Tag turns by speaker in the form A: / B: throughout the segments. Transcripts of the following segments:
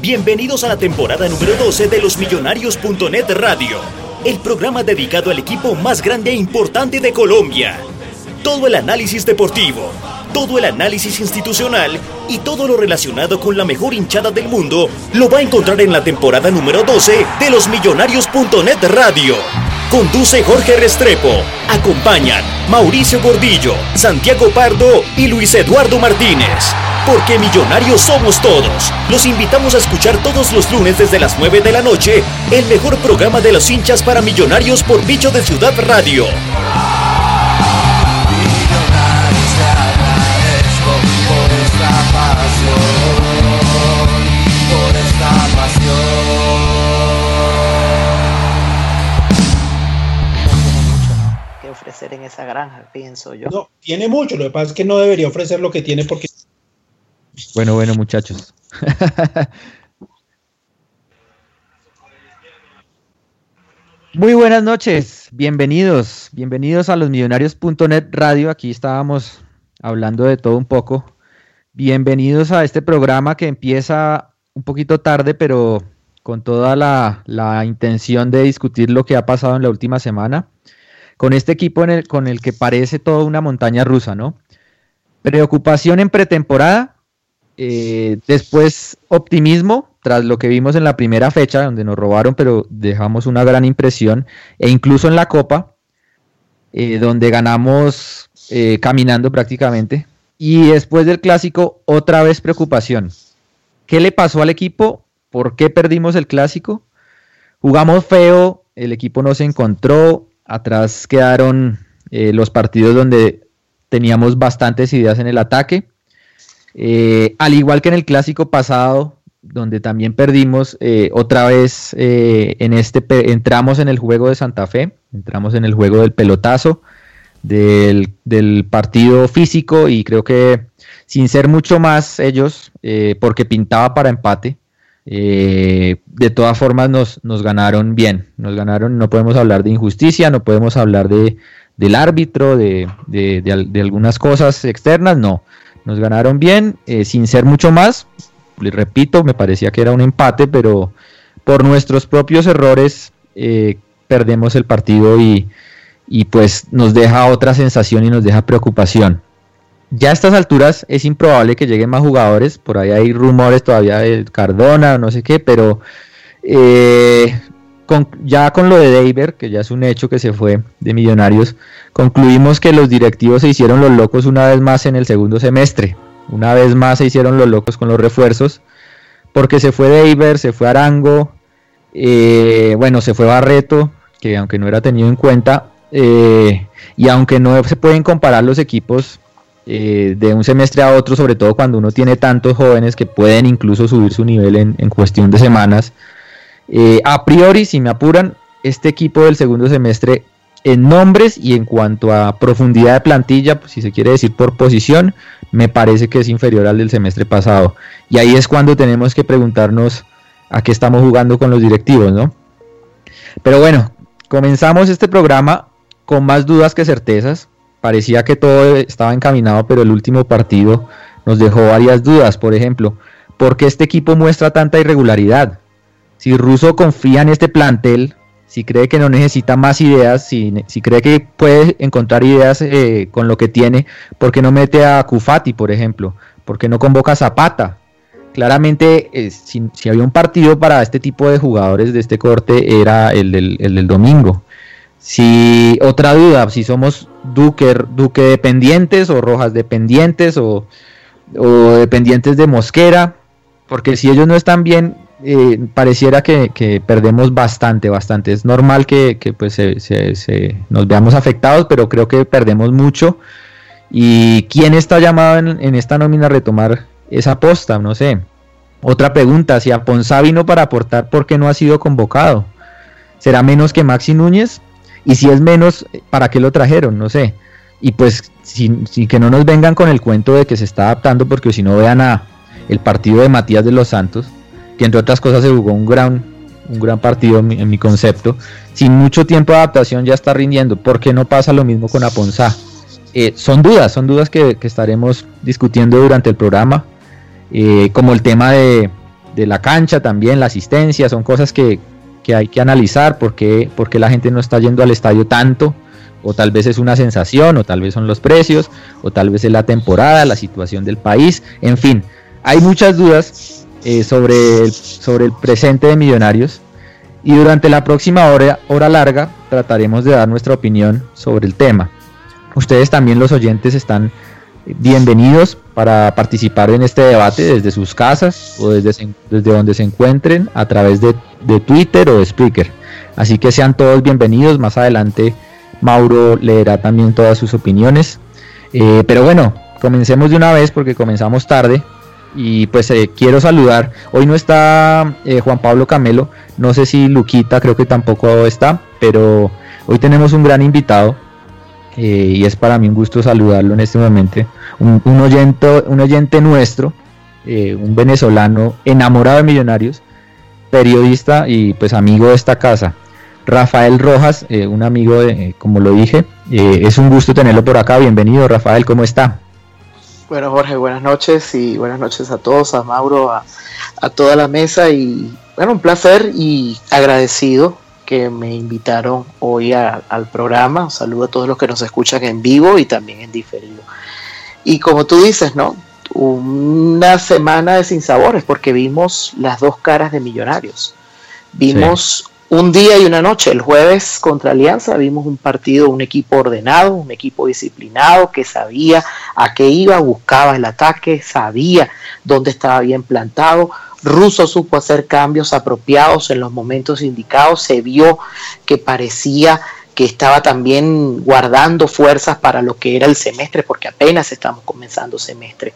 A: Bienvenidos a la temporada número 12 de los Millonarios.net Radio, el programa dedicado al equipo más grande e importante de Colombia. Todo el análisis deportivo, todo el análisis institucional y todo lo relacionado con la mejor hinchada del mundo lo va a encontrar en la temporada número 12 de los Millonarios.net Radio. Conduce Jorge Restrepo. Acompañan Mauricio Gordillo, Santiago Pardo y Luis Eduardo Martínez. Porque millonarios somos todos. Los invitamos a escuchar todos los lunes desde las 9 de la noche el mejor programa de los hinchas para millonarios por Bicho de Ciudad Radio.
B: Ofrecer en esa granja, pienso yo.
C: No, tiene mucho, lo que pasa es que no debería ofrecer lo que tiene porque
D: Bueno, bueno, muchachos. Muy buenas noches, bienvenidos, bienvenidos a los millonarios.net radio. Aquí estábamos hablando de todo un poco. Bienvenidos a este programa que empieza un poquito tarde, pero con toda la, la intención de discutir lo que ha pasado en la última semana. Con este equipo con el que parece toda una montaña rusa, ¿no? Preocupación en pretemporada, eh, después optimismo tras lo que vimos en la primera fecha, donde nos robaron, pero dejamos una gran impresión, e incluso en la Copa, eh, donde ganamos eh, caminando prácticamente. Y después del clásico, otra vez preocupación. ¿Qué le pasó al equipo? ¿Por qué perdimos el clásico? Jugamos feo, el equipo no se encontró, atrás quedaron los partidos donde teníamos bastantes ideas en el ataque. Eh, al igual que en el clásico pasado, donde también perdimos, eh, otra vez eh, en este entramos en el juego de Santa Fe, entramos en el juego del pelotazo, del, del partido físico y creo que sin ser mucho más ellos, porque pintaba para empate, de todas formas nos, nos ganaron bien, nos ganaron, no podemos hablar de injusticia, no podemos hablar de, del árbitro, de, de, de algunas cosas externas, no nos ganaron bien, eh, sin ser mucho más. Les repito, me parecía que era un empate, pero por nuestros propios errores eh, perdemos el partido y, y pues nos deja otra sensación y nos deja preocupación. Ya a estas alturas es improbable que lleguen más jugadores, por ahí hay rumores todavía de Cardona, no sé qué, pero eh, ya con lo de David, que ya es un hecho que se fue de Millonarios, concluimos que los directivos se hicieron los locos una vez más en el segundo semestre. Una vez más se hicieron los locos con los refuerzos, porque se fue David, se fue Arango, eh, bueno, se fue Barreto, que aunque no era tenido en cuenta, eh, y aunque no se pueden comparar los equipos eh, de un semestre a otro, sobre todo cuando uno tiene tantos jóvenes que pueden incluso subir su nivel en, cuestión de semanas, eh, a priori, si me apuran, este equipo del segundo semestre en nombres y en cuanto a profundidad de plantilla, pues, si se quiere decir por posición, me parece que es inferior al del semestre pasado. Y ahí es cuando tenemos que preguntarnos a qué estamos jugando con los directivos, ¿no? Pero bueno, comenzamos este programa con más dudas que certezas. Parecía que todo estaba encaminado, pero el último partido nos dejó varias dudas. Por ejemplo, ¿por qué este equipo muestra tanta irregularidad? Si Russo confía en este plantel, si cree que no necesita más ideas, si, cree que puede encontrar ideas eh, con lo que tiene, ¿por qué no mete a Kufati, por ejemplo? ¿Por qué no convoca a Zapata? claramente eh, si, había un partido para este tipo de jugadores de este corte era el del, el del domingo. Si otra duda, si somos Duque, Duque dependientes o Rojas dependientes o, o dependientes de Mosquera, porque si ellos no están bien, eh, pareciera que, perdemos bastante, bastante. Es normal que, pues se, nos veamos afectados, pero creo que perdemos mucho. ¿Y quién está llamado en, esta nómina a retomar esa posta? No sé. Otra pregunta, si Aponzá vino para aportar, ¿por qué no ha sido convocado? ¿Será menos que Maxi Núñez? Y si es menos, ¿para qué lo trajeron? No sé. Y pues, sin, que no nos vengan con el cuento de que se está adaptando, porque si no vean a el partido de Matías de los Santos, que entre otras cosas se jugó un gran, un gran partido en mi, concepto. Sin mucho tiempo de adaptación ya está rindiendo. ¿Por qué no pasa lo mismo con Aponzá? Eh, son dudas, son dudas que, estaremos discutiendo durante el programa. Eh, como el tema de, la cancha también, la asistencia, son cosas que, hay que analizar. ¿Por qué, la gente no está yendo al estadio tanto? O tal vez es una sensación, o tal vez son los precios, o tal vez es la temporada, la situación del país. En fin, hay muchas dudas eh, sobre, el, sobre el presente de Millonarios y durante la próxima hora, hora larga trataremos de dar nuestra opinión sobre el tema. Ustedes también los oyentes están bienvenidos para participar en este debate desde sus casas o desde, desde donde se encuentren a través de, Twitter o de Spreaker. Así que sean todos bienvenidos. Más adelante Mauro leerá también todas sus opiniones. Eh, pero bueno, comencemos de una vez porque comenzamos tarde y pues eh, quiero saludar. Hoy no está eh, Juan Pablo Camelo, no sé si Luquita creo que tampoco está, pero hoy tenemos un gran invitado eh, y es para mí un gusto saludarlo en este momento. Un, oyente, un oyente nuestro, un venezolano enamorado de millonarios, periodista y pues amigo de esta casa. Rafael Rojas, un amigo, de, como lo dije, es un gusto tenerlo por acá. Bienvenido, Rafael, ¿cómo está?
B: Bueno, Jorge, buenas noches y buenas noches a todos, a Mauro, a, toda la mesa y bueno, un placer y agradecido que me invitaron hoy al programa. Saludo a todos los que nos escuchan en vivo y también en diferido. Y como tú dices, ¿no? Una semana de sinsabores porque vimos las dos caras de Millonarios. Vimos un día y una noche. El jueves contra Alianza vimos un partido, un equipo ordenado, un equipo disciplinado que sabía a qué iba, buscaba el ataque, sabía dónde estaba bien plantado. Russo supo hacer cambios apropiados en los momentos indicados. Se vio que parecía que estaba también guardando fuerzas para lo que era el semestre, porque apenas estamos comenzando semestre.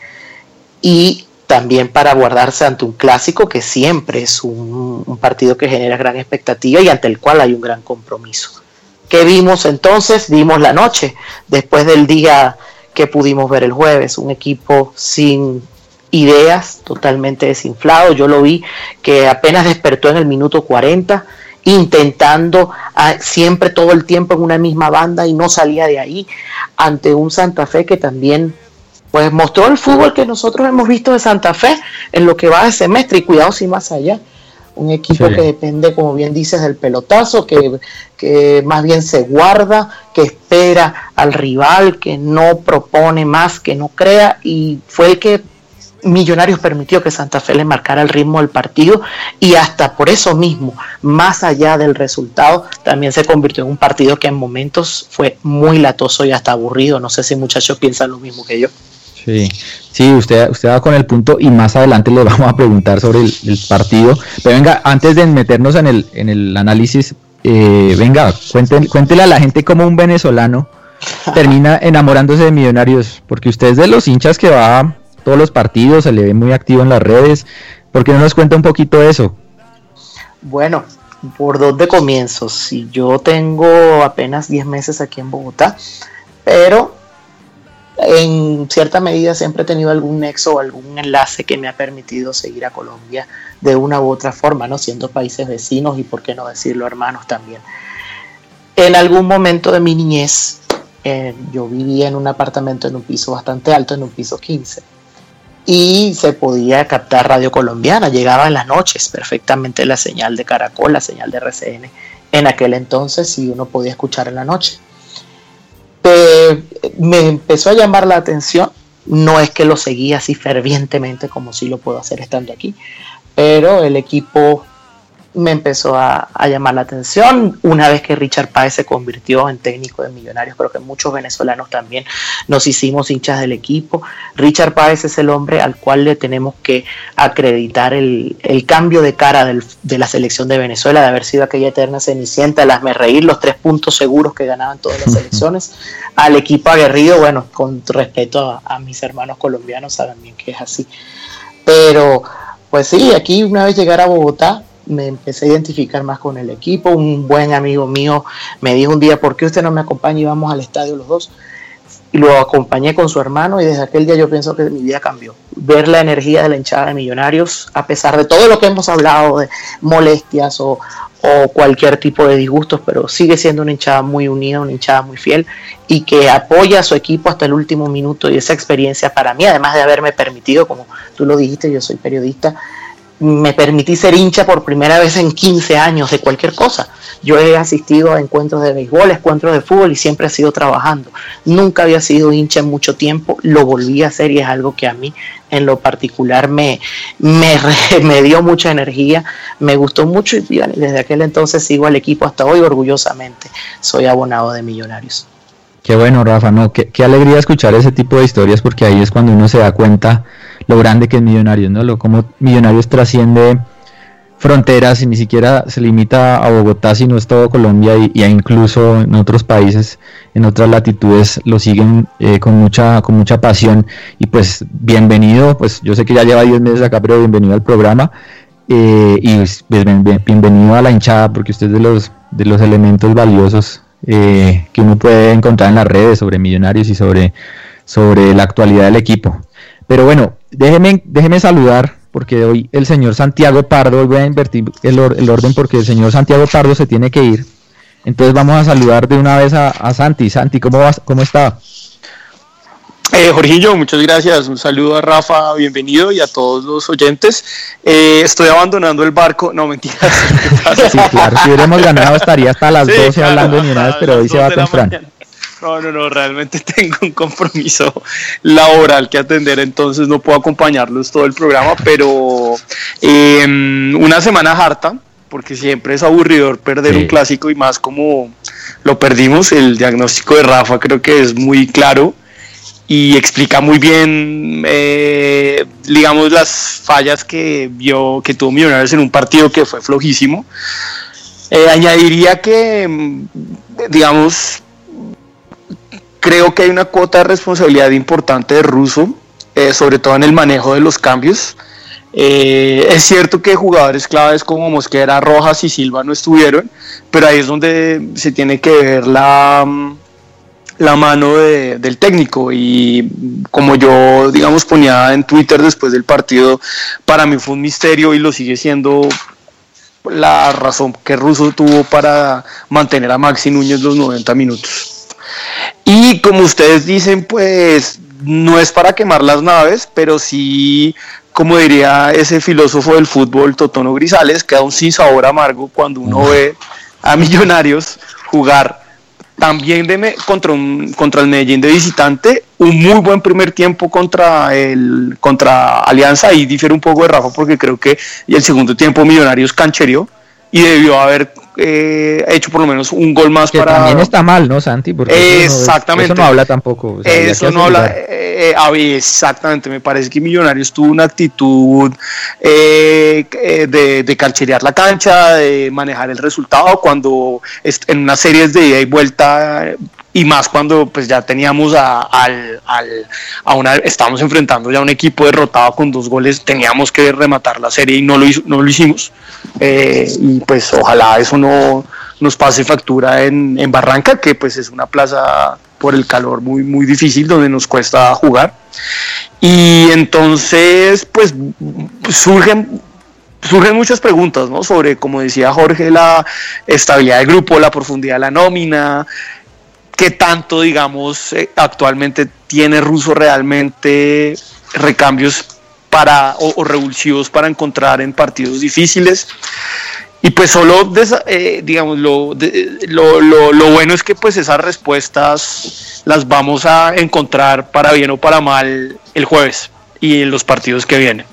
B: Y también para guardarse ante un clásico que siempre es un, partido que genera gran expectativa y ante el cual hay un gran compromiso. ¿Qué vimos entonces? Vimos la noche, después del día que pudimos ver el jueves, un equipo sin ideas, totalmente desinflado. Yo lo vi que apenas despertó en el minuto 40, intentando ah, siempre todo el tiempo en una misma banda y no salía de ahí ante un Santa Fe que también pues mostró el fútbol que nosotros hemos visto de Santa Fe en lo que va de semestre y cuidado si más allá. Un equipo que depende, como bien dices, del pelotazo, que, que más bien se guarda, que espera al rival, que no propone más, que no crea, y fue el que Millonarios permitió que Santa Fe le marcara el ritmo del partido y hasta por eso mismo, más allá del resultado, también se convirtió en un partido que en momentos fue muy latoso y hasta aburrido. No sé si muchachos piensan lo mismo que yo.
D: Sí, sí, usted, usted va con el punto y más adelante le vamos a preguntar sobre el, partido. Pero venga, antes de meternos en el, en el análisis, eh, venga, cuéntele, cuéntele a la gente cómo un venezolano termina enamorándose de millonarios, porque usted es de los hinchas que va a todos los partidos, se le ve muy activo en las redes. ¿Por qué no nos cuenta un poquito eso?
B: Bueno, por dónde comienzo. Si yo tengo apenas 10 meses aquí en Bogotá, pero en cierta medida siempre he tenido algún nexo o algún enlace que me ha permitido seguir a Colombia de una u otra forma, ¿no? Siendo países vecinos y, por qué no decirlo, hermanos también. En algún momento de mi niñez, eh, yo vivía en un apartamento en un piso bastante alto, en un piso 15, y se podía captar radio colombiana. Llegaba en las noches perfectamente la señal de Caracol, la señal de RCN. En aquel entonces, sí uno podía escuchar en la noche me empezó a llamar la atención no es que lo seguía así fervientemente como sí lo puedo hacer estando aquí, pero el equipo me empezó a, llamar la atención una vez que Richard Páez se convirtió en técnico de Millonarios. Creo que muchos venezolanos también nos hicimos hinchas del equipo. Richard Páez es el hombre al cual le tenemos que acreditar el, cambio de cara de la selección de Venezuela, de haber sido aquella eterna cenicienta, el hazme reír, los tres puntos seguros que ganaban todas las selecciones, al equipo aguerrido, bueno, con respeto a, a mis hermanos colombianos, saben bien que es así. Pero, pues sí, aquí una vez llegar a Bogotá, me empecé a identificar más con el equipo. Un buen amigo mío me dijo un día, ¿por qué usted no me acompaña y vamos al estadio los dos? Y lo acompañé con su hermano y desde aquel día yo pienso que mi vida cambió. Ver la energía de la hinchada de Millonarios, a pesar de todo lo que hemos hablado de molestias o, o cualquier tipo de disgustos, pero sigue siendo una hinchada muy unida, una hinchada muy fiel y que apoya a su equipo hasta el último minuto y esa experiencia para mí, además de haberme permitido, como tú lo dijiste, yo soy periodista, me permití ser hincha por primera vez en 15 años de cualquier cosa. Yo he asistido a encuentros de béisbol, encuentros de fútbol y siempre he sido trabajando. Nunca había sido hincha en mucho tiempo, lo volví a hacer y es algo que a mí en lo particular me, me, dio mucha energía, me gustó mucho y desde aquel entonces sigo al equipo hasta hoy orgullosamente. Soy abonado de Millonarios.
D: Qué bueno, Rafa, no, qué alegría escuchar ese tipo de historias porque ahí es cuando uno se da cuenta lo grande que es Millonarios, ¿no? Lo como Millonarios trasciende fronteras y ni siquiera se limita a Bogotá, sino es todo Colombia y, incluso en otros países, en otras latitudes lo siguen eh, con mucha con mucha pasión y pues bienvenido, pues yo sé que ya lleva 10 meses acá, pero bienvenido al programa eh, y pues, bienvenido a la hinchada porque usted es de los de los elementos valiosos eh, que uno puede encontrar en las redes sobre Millonarios y sobre sobre la actualidad del equipo. Pero bueno, déjeme, déjeme saludar, porque hoy el señor Santiago Pardo, hoy voy a invertir el, orden porque el señor Santiago Pardo se tiene que ir. Entonces vamos a saludar de una vez a, Santi. Santi, ¿cómo, vas, cómo está?
E: Eh, Jorgillo, muchas gracias. Un saludo a Rafa, bienvenido y a todos los oyentes. Eh, estoy abandonando el barco. No, mentiras.
D: sí, claro, si hubiéramos ganado estaría hasta las 12 hablando de Millonarios, pero hoy se va temprano.
E: No, no, no, realmente tengo un compromiso laboral que atender, entonces no puedo acompañarlos todo el programa, pero em, una semana harta, porque siempre es aburridor perder un clásico y más como lo perdimos, el diagnóstico de Rafa creo que es muy claro y explica muy bien, eh, digamos, las fallas que vio, que tuvo Millonarios en un partido que fue flojísimo. Eh, añadiría que, digamos, creo que hay una cuota de responsabilidad importante de Russo, eh, sobre todo en el manejo de los cambios. Eh, es cierto que jugadores claves como Mosquera, Rojas y Silva no estuvieron, pero ahí es donde se tiene que ver la, la mano del técnico y como yo digamos ponía en Twitter después del partido, para mí fue un misterio y lo sigue siendo la razón que Russo tuvo para mantener a Maxi Núñez los 90 minutos. Y como ustedes dicen, pues no es para quemar las naves, pero sí, como diría ese filósofo del fútbol, Totono Grisales, queda un sin sabor amargo cuando uno ve a Millonarios jugar también de contra, un, contra el Medellín de visitante, un muy buen primer tiempo contra el contra Alianza, y difiere un poco de Rafa porque creo que el segundo tiempo Millonarios canchereó y debió haber eh, hecho por lo menos un gol más
D: que
E: para.
D: También está mal, ¿no, Santi?
E: Porque exactamente.
D: Eso no, habla tampoco.
E: eso no habla. Eh, eh exactamente, me parece que Millonarios tuvo una actitud eh, de, de cancherear la cancha, de manejar el resultado, cuando en unas series de ida y vuelta y más cuando pues ya teníamos a, al, al, a una, estábamos enfrentando ya un equipo derrotado con dos goles, teníamos que rematar la serie y no lo, no lo hicimos. Eh, y pues ojalá eso no nos pase factura en, en, Barranca, que pues es una plaza por el calor muy, muy difícil donde nos cuesta jugar. Y entonces pues surgen surgen muchas preguntas, ¿no? Sobre, como decía Jorge, la estabilidad del grupo, la profundidad de la nómina, qué tanto, digamos, eh, actualmente tiene Russo realmente recambios para, o, revulsivos para encontrar en partidos difíciles. y pues solo, eh, digamos, lo, lo, lo, lo, bueno es que pues esas respuestas las vamos a encontrar para bien o para mal el jueves y en los partidos que vienen.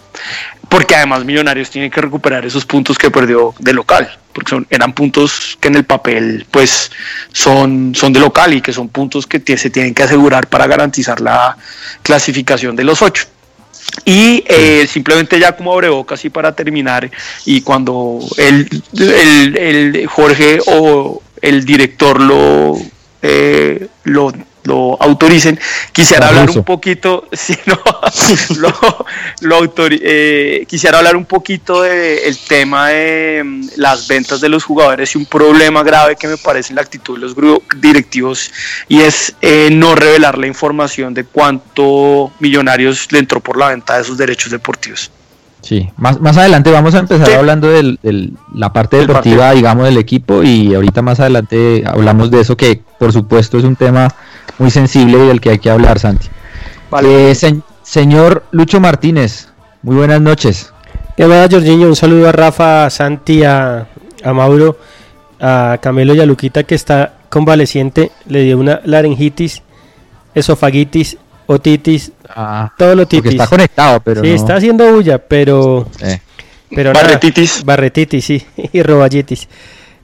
E: Porque además Millonarios tiene que recuperar esos puntos que perdió de local, porque son, eran puntos que en el papel pues son, son de local y que son puntos que se tienen que asegurar para garantizar la clasificación de los ocho. Y eh, simplemente ya como boca así para terminar, y cuando el, el, Jorge o el director lo, eh, lo lo autoricen, quisiera hablar un poquito, si no, lo, eh, quisiera hablar un poquito del tema de mm, las ventas de los jugadores y un problema grave que me parece en la actitud de los directivos y es eh, no revelar la información de cuánto Millonarios le entró por la venta de sus derechos deportivos.
D: Sí, más, más adelante vamos a empezar hablando de la parte deportiva, digamos, del equipo y ahorita más adelante hablamos de eso que por supuesto es un tema muy sensible y del que hay que hablar, Santi. Eh, señor Lucho Martínez, muy buenas noches.
F: ¿Qué va, Jorginho? Un saludo a Rafa, a Santi, a, Mauro, a Camelo y a Luquita que está convaleciente, le dio una laringitis, esofagitis, otitis, ah, todo lo titis.
D: está conectado, pero
F: Sí, está haciendo bulla, pero... pero
E: barretitis.
F: barretitis, sí, y roballitis.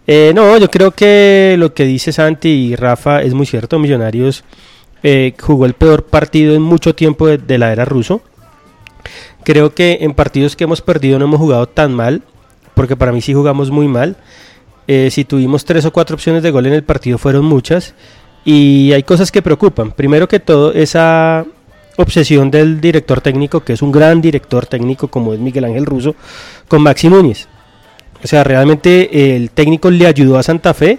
F: Eh, no, yo creo que lo que dice Santi y Rafa es muy cierto. Millonarios eh, jugó el peor partido en mucho tiempo de, la era ruso. Creo que en partidos que hemos perdido no hemos jugado tan mal, porque para mí sí jugamos muy mal. Eh, si tuvimos tres o cuatro opciones de gol en el partido fueron muchas. Y hay cosas que preocupan. Primero que todo, esa obsesión del director técnico, que es un gran director técnico como es Miguel Ángel Russo, con Maxi Núñez. O sea, realmente el técnico le ayudó a Santa Fe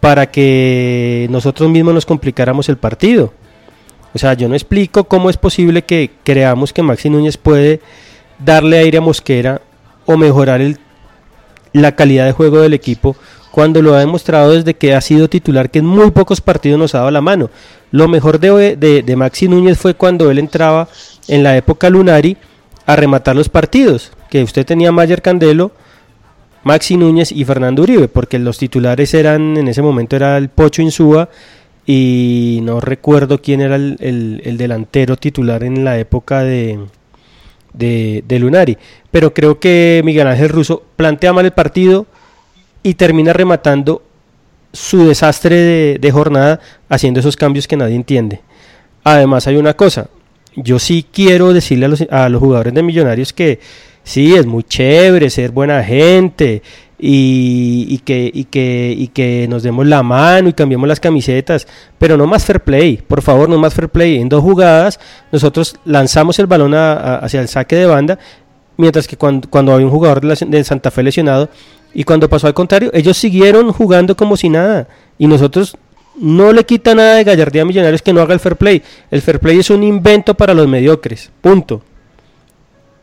F: para que nosotros mismos nos complicáramos el partido. O sea, yo no explico cómo es posible que creamos que Maxi Núñez puede darle aire a Mosquera o mejorar el, la calidad de juego del equipo cuando lo ha demostrado desde que ha sido titular, que en muy pocos partidos nos ha dado la mano. Lo mejor de, Maxi Núñez fue cuando él entraba en la época Lunari a rematar los partidos, que usted tenía Mayer Candelo Maxi Núñez y Fernando Uribe, porque los titulares eran, en ese momento era el Pocho Insúa y no recuerdo quién era el, delantero titular en la época de, de, Lunari. Pero creo que Miguel Ángel Russo plantea mal el partido y termina rematando su desastre de, de jornada haciendo esos cambios que nadie entiende. Además hay una cosa, yo sí quiero decirle a los, a los jugadores de Millonarios que sí, es muy chévere ser buena gente y, que, y, que, y que nos demos la mano y cambiemos las camisetas, pero no más fair play, por favor, no más fair play. En dos jugadas nosotros lanzamos el balón hacia el saque de banda, mientras que cuando, cuando había un jugador de, Santa Fe lesionado y cuando pasó al contrario, ellos siguieron jugando como si nada y nosotros no le quita nada de gallardía a Millonarios que no haga el fair play. El fair play es un invento para los mediocres, punto.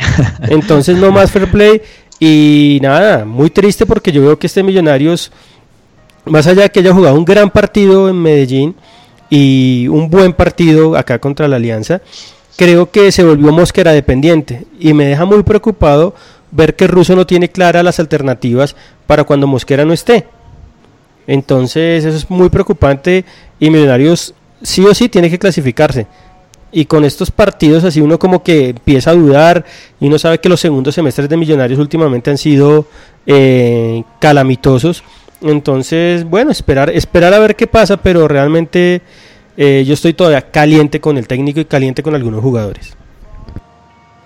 F: Entonces no más fair play y nada, muy triste porque yo veo que este Millonarios, más allá de que haya jugado un gran partido en Medellín y un buen partido acá contra la Alianza, creo que se volvió Mosquera dependiente y me deja muy preocupado ver que Russo no tiene claras las alternativas para cuando Mosquera no esté. Entonces eso es muy preocupante y Millonarios sí o sí tiene que clasificarse y con estos partidos así uno como que empieza a dudar y uno sabe que los segundos semestres de Millonarios últimamente han sido eh, calamitosos. Entonces, bueno, esperar, esperar a ver qué pasa, pero realmente eh, yo estoy todavía caliente con el técnico y caliente con algunos jugadores.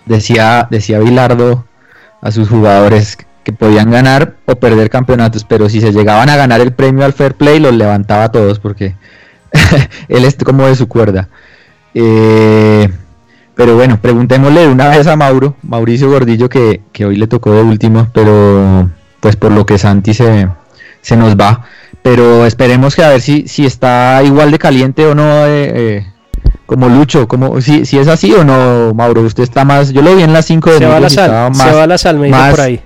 D: Decía, decía Bilardo a sus jugadores que podían ganar o perder campeonatos, pero si se llegaban a ganar el premio al Fair Play, los levantaba a todos porque él es como de su cuerda. Eh, pero bueno, preguntémosle una vez a Mauro, Mauricio Gordillo, que, hoy le tocó de último, pero pues por lo que Santi se, se nos va. Pero esperemos que a ver si, si está igual de caliente o no, eh, eh, como Lucho, como si, si es así o no, Mauro. Usted está más, yo lo vi en las 5 de
F: se va la sal, se va la sal, me por ahí.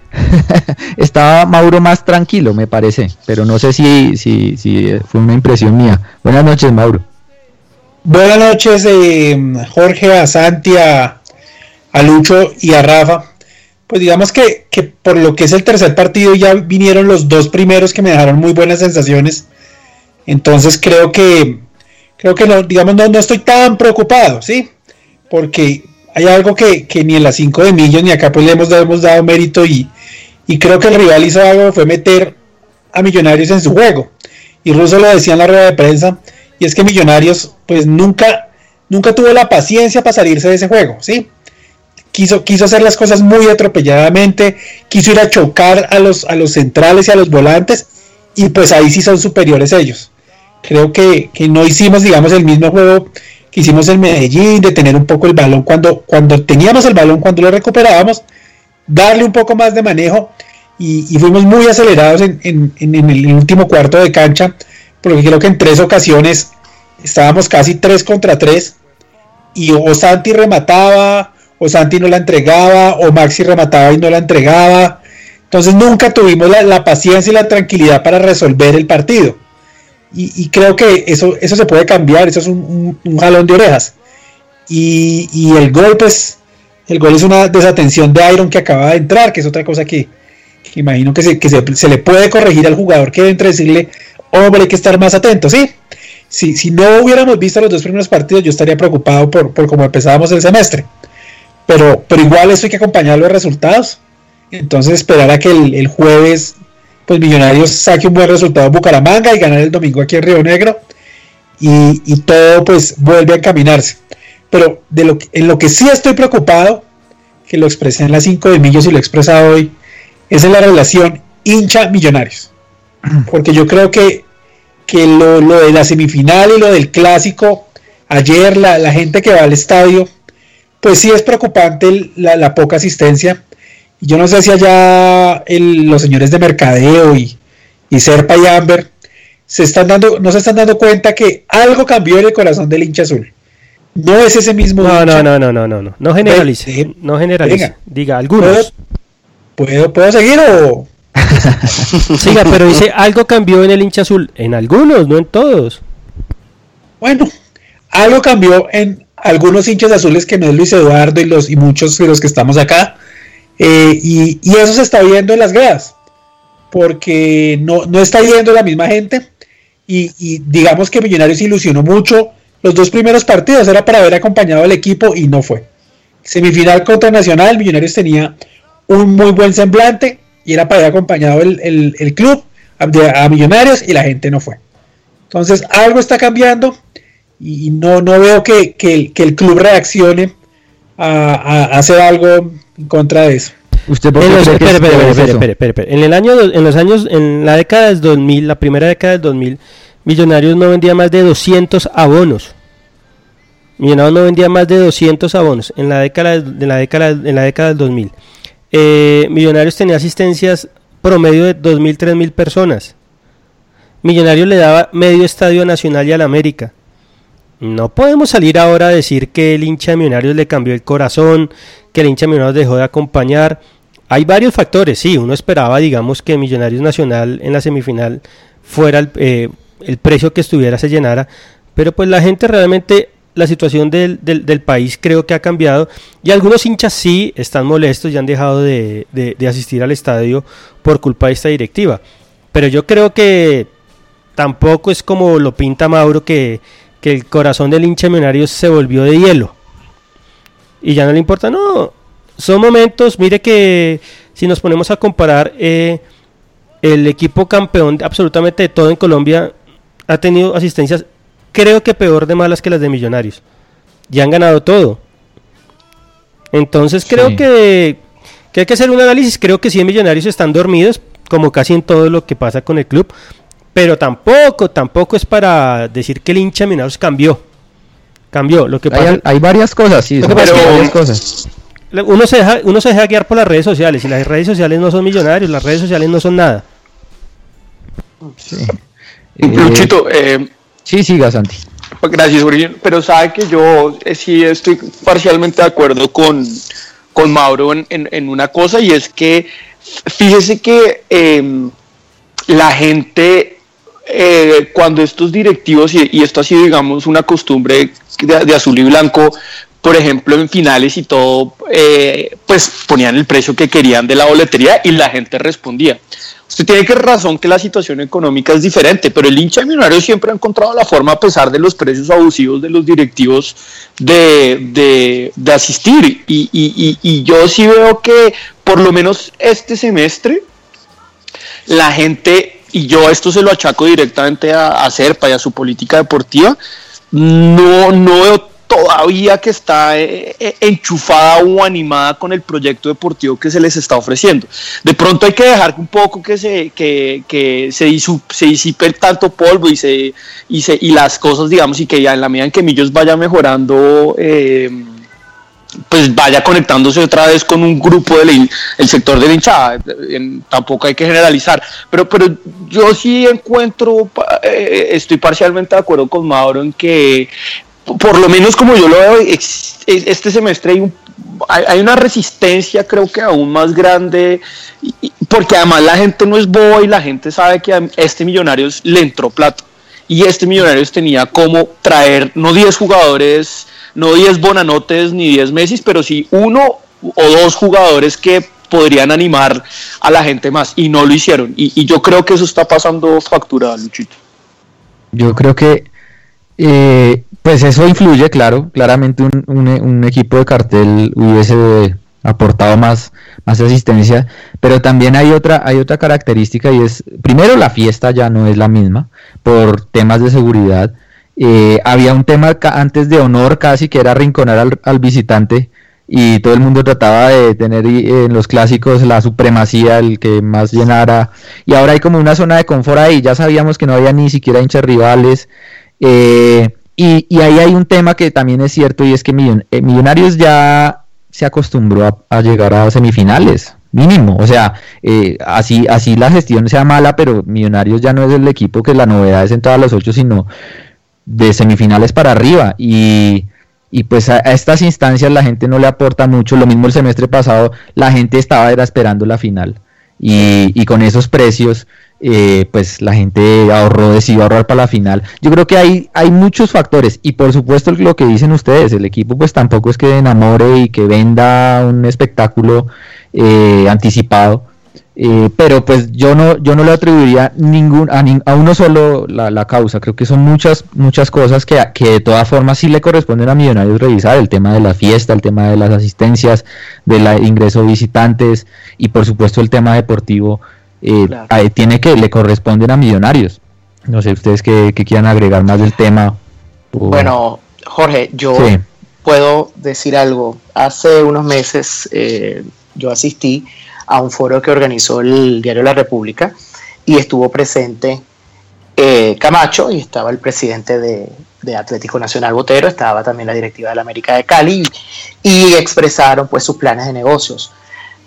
D: estaba Mauro más tranquilo, me parece, pero no sé si, si, si fue una impresión mía. Buenas noches, Mauro.
C: Buenas noches, eh, Jorge, a Santi, a, Lucho y a Rafa. pues digamos que, que por lo que es el tercer partido ya vinieron los dos primeros que me dejaron muy buenas sensaciones. Entonces creo que, creo que no, digamos, no, no estoy tan preocupado, ¿sí? Porque hay algo que, que ni en las 5 de Millos ni acá pues le hemos, hemos dado mérito y, y creo que el rival hizo algo, fue meter a Millonarios en su juego. Y Russo lo decía en la rueda de prensa, y es que Millonarios pues nunca, nunca tuvo la paciencia para salirse de ese juego, ¿sí? Quiso, quiso hacer las cosas muy atropelladamente, quiso ir a chocar a los, a los centrales y a los volantes, y pues ahí sí son superiores ellos. Creo que, que no hicimos, digamos, el mismo juego que hicimos en Medellín, de tener un poco el balón cuando, cuando teníamos el balón, cuando lo recuperábamos, darle un poco más de manejo y, fuimos muy acelerados en- en el último cuarto de cancha, porque creo que en tres ocasiones estábamos casi tres contra tres y o Santi remataba, o Santi no la entregaba, o Maxi remataba y no la entregaba. Entonces nunca tuvimos la, paciencia y la tranquilidad para resolver el partido. Y, creo que eso, eso se puede cambiar, eso es un, un- jalón de orejas. Y, y el gol, pues, el gol es una desatención de Iron que acaba de entrar, que es otra cosa que, imagino que, se, que se, se le puede corregir al jugador que entra y decirle, hombre, hay que estar más atento, ¿sí? Si, si no hubiéramos visto los dos primeros partidos, yo estaría preocupado por, cómo empezábamos el semestre. Pero, igual eso hay que acompañarlo de resultados. Entonces esperar a que el, jueves pues Millonarios saque un buen resultado en Bucaramanga y ganar el domingo aquí en Río Negro y, y todo pues vuelve a encaminarse. Pero de lo que- en lo que sí estoy preocupado, que lo expresé en las 5 de Millos y lo he expresado hoy, es en la relación hincha-millonarios. Porque yo creo que, que lo, lo de la semifinal y lo del clásico, ayer la, la gente que va al estadio, pues sí es preocupante el- la, la poca asistencia. Yo no sé si allá el- los señores de mercadeo y, y Serpa y Amber se están dando, no se están dando cuenta que algo cambió en el corazón del hincha azul. No es ese mismo
F: No,
C: hincha.
F: no, no, no, no, no, no generalice, no generalice,
C: venga.
F: diga algunos.
C: ¿Puedo, ¿Puedo seguir o...?
F: Pero dice algo cambió en el hincha azul, en algunos, no en todos.
C: Bueno, algo cambió en algunos hinchas azules que no es Luis Eduardo y los y muchos de los que estamos acá. eh, y, y eso se está viendo en las gradas. Porque no, no está yendo la misma gente. Y, y digamos que Millonarios ilusionó mucho. Los dos primeros partidos era para haber acompañado al equipo y no fue. Semifinal contra Nacional, Millonarios tenía un muy buen semblante y era para haber acompañado el, el- el club a, de- a Millonarios y la gente no fue. Entonces algo está cambiando y no, no veo que, que el, que el club reaccione a, a hacer algo en contra de eso.
D: ¿Usted por qué
F: En, los- espere,
D: es
F: espere, espere,
D: eso?
F: espere, espere, espere. En el año, en los años, en la década del 2000, la primera década del 2000, Millonarios no vendía más de 200 abonos. Millonarios no vendía más de 200 abonos en la década, de la década, en la década del 2000. Eh, Millonarios tenía asistencias promedio de 2.000, 3.000 personas. Millonarios le daba medio estadio Nacional y al América. No podemos salir ahora a decir que el hincha de Millonarios le cambió el corazón, que el hincha de Millonarios dejó de acompañar. Hay varios factores, sí, uno esperaba, digamos, que Millonarios Nacional en la semifinal fuera el, eh, el precio que estuviera se llenara, pero pues la gente realmente, la situación del, del- país creo que ha cambiado y algunos hinchas sí están molestos y han dejado de, de- asistir al estadio por culpa de esta directiva. Pero yo creo que tampoco es como lo pinta Mauro que, que el corazón del hincha de Millonarios se volvió de hielo. Y ya no le importa, no. Son momentos, mire que si nos ponemos a comparar, eh, el equipo campeón absolutamente de todo en Colombia ha tenido asistencias, creo que peor de malas que las de Millonarios. Ya han ganado todo. Entonces creo
D: Sí.
F: que, que hay que hacer un análisis. Creo que sí, Millonarios están dormidos, como casi en todo lo que pasa con el club. Pero tampoco, tampoco es para decir que el hincha de Millonarios cambió. Cambió. Lo que pasa
D: Hay, hay varias cosas, sí,
F: Lo que
D: son
F: pasa es que-
D: varias cosas.
F: uno se, deja, uno se deja guiar por las redes sociales y las redes sociales no son millonarios, las redes sociales no son nada.
D: Sí.
E: Luchito,
D: Eh,
E: eh,
D: sí, siga, Santi.
E: Gracias, Uri. Pero sabe que yo eh, sí estoy parcialmente de acuerdo con, con Mauro en, en- una cosa y es que fíjese que em, la gente, eh, cuando estos directivos, y, y esto ha sido, digamos, una costumbre de, de azul y blanco, por ejemplo, en finales y todo, eh, pues ponían el precio que querían de la boletería y la gente respondía. Usted tiene que razón que la situación económica es diferente, pero el hincha de Millonarios siempre ha encontrado la forma, a pesar de los precios abusivos de los directivos, de, asistir. Y, yo sí veo que por lo menos este semestre la gente, y yo esto se lo achaco directamente a, a Serpa y a su política deportiva, no, no veo todavía que está eh, eh, enchufada o animada con el proyecto deportivo que se les está ofreciendo. De pronto hay que dejar un poco que se, que, que se, se disipe tanto polvo y, se, y, se, y las cosas, digamos, y que ya en la medida en que Millos vaya mejorando, eh, pues vaya conectándose otra vez con un grupo del el sector de la hinchada. tampoco hay que generalizar. Pero, pero yo sí encuentro, estoy parcialmente de acuerdo con Mauro en que por lo menos como yo lo veo, este semestre hay, hay, una resistencia creo que aún más grande, porque además la gente no es boba y la gente sabe que a este Millonarios le entró plata. Y este Millonarios tenía como traer no 10 jugadores, no 10 Bonanotes ni 10 Messi, pero sí uno o dos jugadores que podrían animar a la gente más y no lo hicieron. Y, y yo creo que eso está pasando factura, Luchito.
D: Yo creo que eh, pues eso influye, claro, claramente un, equipo de cartel hubiese aportado más, más asistencia, pero también hay otra, hay otra característica y es, primero la fiesta ya no es la misma por temas de seguridad. Eh, había un tema antes de honor casi que era rinconar al, visitante y todo el mundo trataba de tener en los clásicos la supremacía, el que más llenara. Y ahora hay como una zona de confort ahí, ya sabíamos que no había ni siquiera hinchas rivales. Eh, y, ahí hay un tema que también es cierto y es que eh, Millonarios ya se acostumbró a, llegar a semifinales, mínimo. O sea, eh, así, así la gestión sea mala, pero Millonarios ya no es el equipo que la novedad es en todas los ocho, sino de semifinales para arriba. Y, pues a, estas instancias la gente no le aporta mucho. Lo mismo el semestre pasado, la gente estaba era esperando la final. Y, y con esos precios eh, pues la gente ahorró, decidió ahorrar para la final. Yo creo que hay, hay muchos factores y por supuesto lo que dicen ustedes, el equipo pues tampoco es que enamore y que venda un espectáculo eh, anticipado. Eh, pero pues yo no yo no le atribuiría ningún a, a uno solo la, causa creo que son muchas muchas cosas que, que de todas formas sí le corresponden a Millonarios revisar el tema de la fiesta el tema de las asistencias del ingreso de visitantes y por supuesto el tema deportivo eh, tiene que le corresponden a millonarios. No sé ustedes que, quieran agregar más del tema.
B: Bueno, Jorge, yo puedo decir algo. Hace unos meses eh, yo asistí a un foro que organizó el diario La República y estuvo presente eh, Camacho y estaba el presidente de, de, Atlético Nacional Botero, estaba también la directiva de la América de Cali y expresaron pues sus planes de negocios.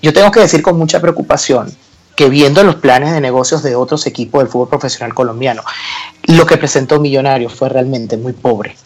B: Yo tengo que decir con mucha preocupación que viendo los planes de negocios de otros equipos del fútbol profesional colombiano, lo que presentó Millonarios fue realmente muy pobre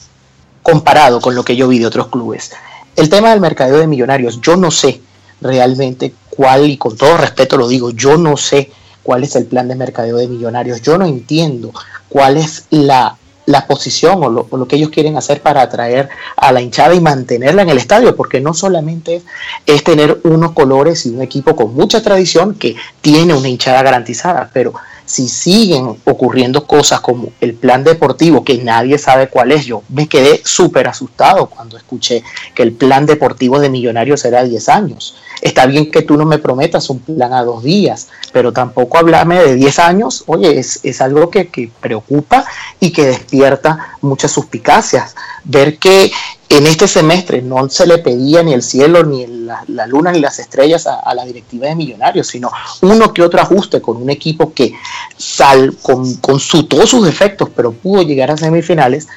B: comparado con lo que yo vi de otros clubes. El tema del mercadeo de Millonarios, yo no sé realmente cuál, y con todo respeto lo digo, yo no sé cuál es el plan de mercadeo de Millonarios, yo no entiendo cuál es la la posición o lo, que ellos quieren hacer para atraer a la hinchada y mantenerla en el estadio, porque no solamente es tener unos colores y un equipo con mucha tradición que tiene una hinchada garantizada, pero si siguen ocurriendo cosas como el plan deportivo, que nadie sabe cuál es, yo me quedé súper asustado cuando escuché que el plan deportivo de Millonarios era 10 años. Está bien que tú no me prometas un plan a dos días, pero tampoco hablarme de 10 años, oye, es, algo que, que, preocupa y que despierta muchas suspicacias. Ver que en este semestre no se le pedía ni el cielo, ni la, luna, ni las estrellas a, la directiva de Millonarios, sino uno que otro ajuste con un equipo que sal, con, con su, todos sus defectos, pero pudo llegar a semifinales,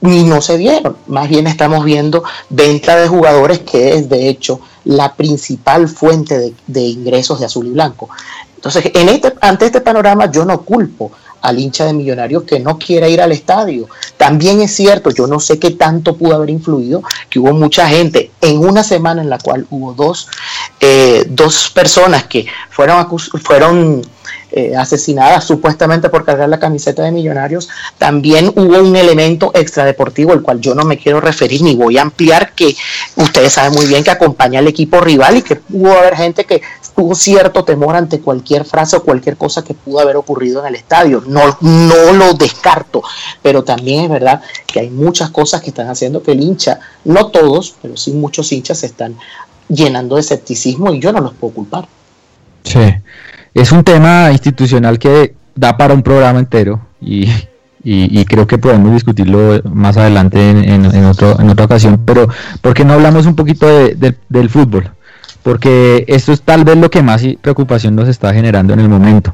B: ni no se dieron. Más bien estamos viendo venta de jugadores que es de hecho la principal fuente de, ingresos de azul y blanco. Entonces, en este, ante este panorama yo no culpo al hincha de Millonarios que no quiera ir al estadio. También es cierto, yo no sé qué tanto pudo haber influido, que hubo mucha gente en una semana en la cual hubo dos, eh, dos personas que fueron, fueron eh, asesinada supuestamente por cargar la camiseta de Millonarios. También hubo un elemento extradeportivo, el cual yo no me quiero referir ni voy a ampliar, que ustedes saben muy bien que acompaña al equipo rival y que pudo haber gente que tuvo cierto temor ante cualquier frase o cualquier cosa que pudo haber ocurrido en el estadio. No, no lo descarto, pero también es verdad que hay muchas cosas que están haciendo que el hincha, no todos, pero sí muchos hinchas se están llenando de escepticismo y yo no los puedo culpar.
D: Sí, es un tema institucional que da para un programa entero y, creo que podemos discutirlo más adelante en, otro, en otra ocasión, pero ¿por qué no hablamos un poquito del fútbol? Porque esto es tal vez lo que más preocupación nos está generando en el momento.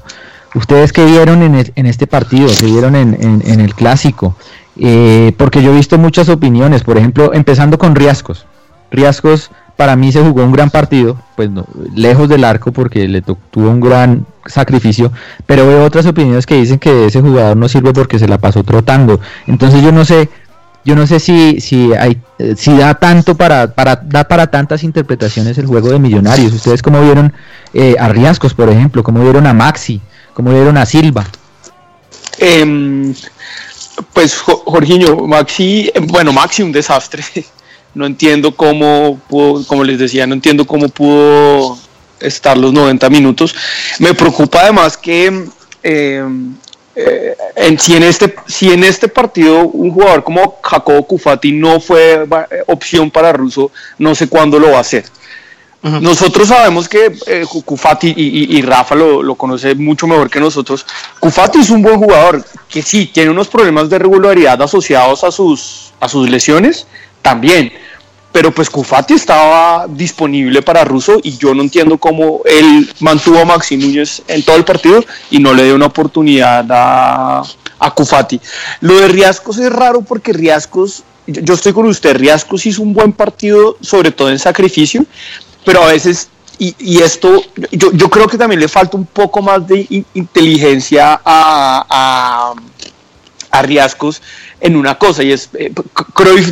D: ¿Ustedes qué vieron en, este partido? ¿Qué vieron en, el clásico? Eh, porque yo he visto muchas opiniones, por ejemplo, empezando con Riascos. Riascos para mí se jugó un gran partido, pues lejos del arco porque le tuvo un gran sacrificio, pero veo otras opiniones que dicen que ese jugador no sirve porque se la pasó trotando. Entonces yo no sé, yo no sé si si hay eh, si da tanto para para da para tantas interpretaciones el juego de Millonarios. Ustedes cómo vieron eh, a Riascos, por ejemplo, cómo vieron a Maxi, cómo vieron a Silva.
E: Em, pues Jorginho, Maxi, bueno, Maxi un desastre. no entiendo cómo pudo, como les decía, no entiendo cómo pudo estar los 90 minutos. Me preocupa además que eh, eh, en, si, en este, si en este partido un jugador como Jacobo Kufati no fue opción para Russo, no sé cuándo lo va a hacer. Nosotros sabemos que eh, Kufati y, Rafa lo, lo, conoce mucho mejor que nosotros. Kufati es un buen jugador que sí tiene unos problemas de regularidad asociados a sus, a sus lesiones, también. Pero pues Kufati estaba disponible para Russo y yo no entiendo cómo él mantuvo a Maxi Núñez en todo el partido y no le dio una oportunidad a, a Kufati. Lo de Riascos es raro porque Riascos, yo estoy con usted, Riascos hizo un buen partido, sobre todo en sacrificio, pero a veces y, esto, yo, yo, creo que también le falta un poco más de inteligencia a, a, a Riascos en una cosa, y es, eh,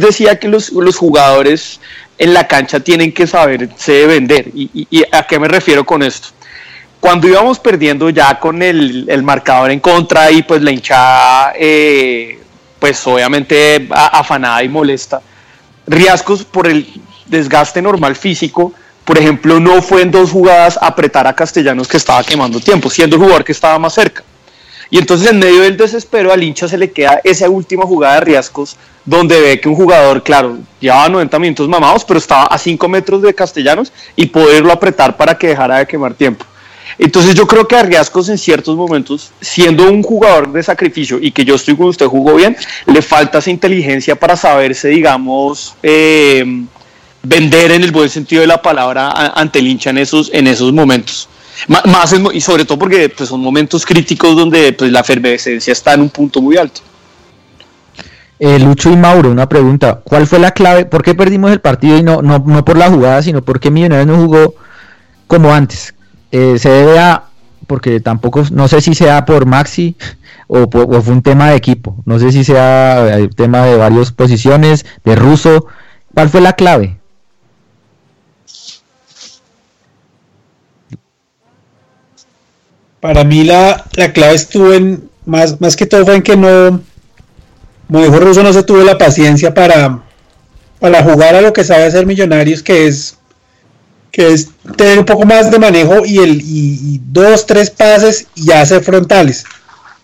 E: decía que los, los, jugadores en la cancha tienen que saberse vender. Y, y, a qué me refiero con esto? Cuando íbamos perdiendo ya con el, el marcador en contra y pues la hinchada, eh, pues obviamente afanada y molesta, Riascos por el desgaste normal físico, por ejemplo, no fue en dos jugadas apretar a Castellanos que estaba quemando tiempo, siendo el jugador que estaba más cerca. Y entonces en medio del desespero al hincha se le queda esa última jugada de riesgos donde ve que un jugador, claro, llevaba 90 minutos mamados, pero estaba a 5 metros de Castellanos y poderlo apretar para que dejara de quemar tiempo. Entonces yo creo que a Riascos en ciertos momentos, siendo un jugador de sacrificio y que yo estoy con usted jugó bien, le falta esa inteligencia para saberse, digamos, eh, vender en el buen sentido de la palabra ante el hincha en esos, en esos momentos. Más y sobre todo porque pues, son momentos críticos donde pues, la efervescencia está en un punto muy alto.
D: Eh, Lucho y Mauro, una pregunta. ¿Cuál fue la clave? ¿Por qué perdimos el partido y no, no, no por la jugada, sino porque Millonarios no jugó como antes? Eh, se debe a, porque tampoco, no sé si sea por Maxi o, fue un tema de equipo, no sé si sea el tema de varias posiciones, de ruso. ¿Cuál fue la clave?
C: Para mí la, clave estuvo en, más, más que todo fue en que no, como dijo Russo, no se tuvo la paciencia para, para jugar a lo que sabe hacer Millonarios, que es que es tener un poco más de manejo y el y, dos, tres pases y ya hacer frontales.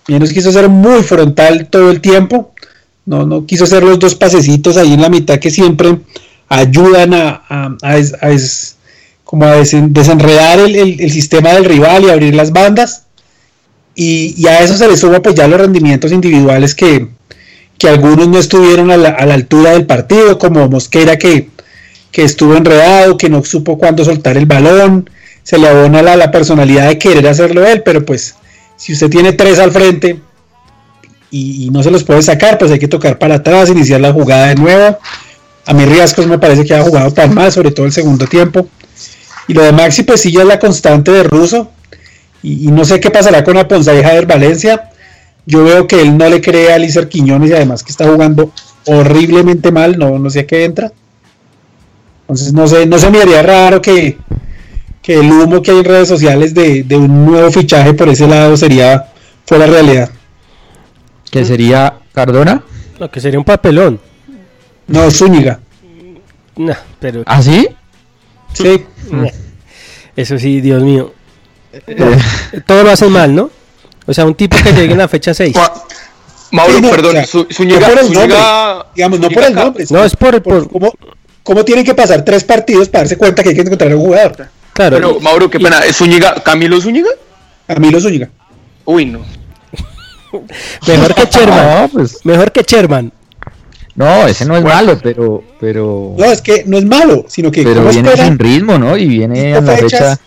C: Menos quiso ser muy frontal todo el tiempo. No, no quiso hacer los dos pasecitos ahí en la mitad que siempre ayudan a, a, como a desenredar el, sistema del rival y abrir las bandas. Y, a eso se le suma pues ya los rendimientos individuales que, algunos no estuvieron a la, altura del partido, como Mosquera que, estuvo enredado, que no supo cuándo soltar el balón, se le abona la, la personalidad de querer hacerlo él, pero pues si usted tiene tres al frente y, no se los puede sacar, pues hay que tocar para atrás, iniciar la jugada de nuevo. A mí Riascos me parece que ha jugado tan mal, sobre todo el segundo tiempo. Y lo de Maxi, pues sí, ya es la constante de Russo. Y, no sé qué pasará con Aponza y Javier Valencia. Yo veo que él no le cree a Lícer Quiñones y además que está jugando horriblemente mal. No, no sé a qué entra. Entonces no sé, no se me haría raro que, que el humo que hay en redes sociales de, de un nuevo fichaje por ese lado sería fuera realidad.
D: ¿Que sería Cardona?
F: Lo que sería un papelón.
C: No, Zúñiga.
F: No, pero
D: ¿Ah, sí?
C: Sí.
F: Eso sí, Dios mío. Todo lo hacen mal, ¿no? O sea, un tipo que llegue en la fecha 6.
E: Ma- Mauro,
C: Sí, no,
E: perdón,
C: o sea,
E: Zú-
C: no por el
E: Zúñiga-
C: nombre, digamos, no por el nombre.
F: No, es por- por-
C: ¿cómo, cómo tienen que pasar tres partidos para darse cuenta que hay que encontrar a un jugador?
F: Claro.
E: Pero,
F: y-
E: Mauro, qué pena, ¿es Zúñiga, Camilo Zúñiga?
C: A mí lo Zúñiga.
E: Uy, no.
F: Mejor que Sherman.
D: No, pues,
F: Mejor que Sherman.
D: No, ese no es
E: Bueno.
D: malo, pero, pero,
C: No, es que no es malo, sino que
D: pero
C: ¿cómo
D: viene sin ritmo, ¿no? Y viene a la
C: fechas.
D: fecha.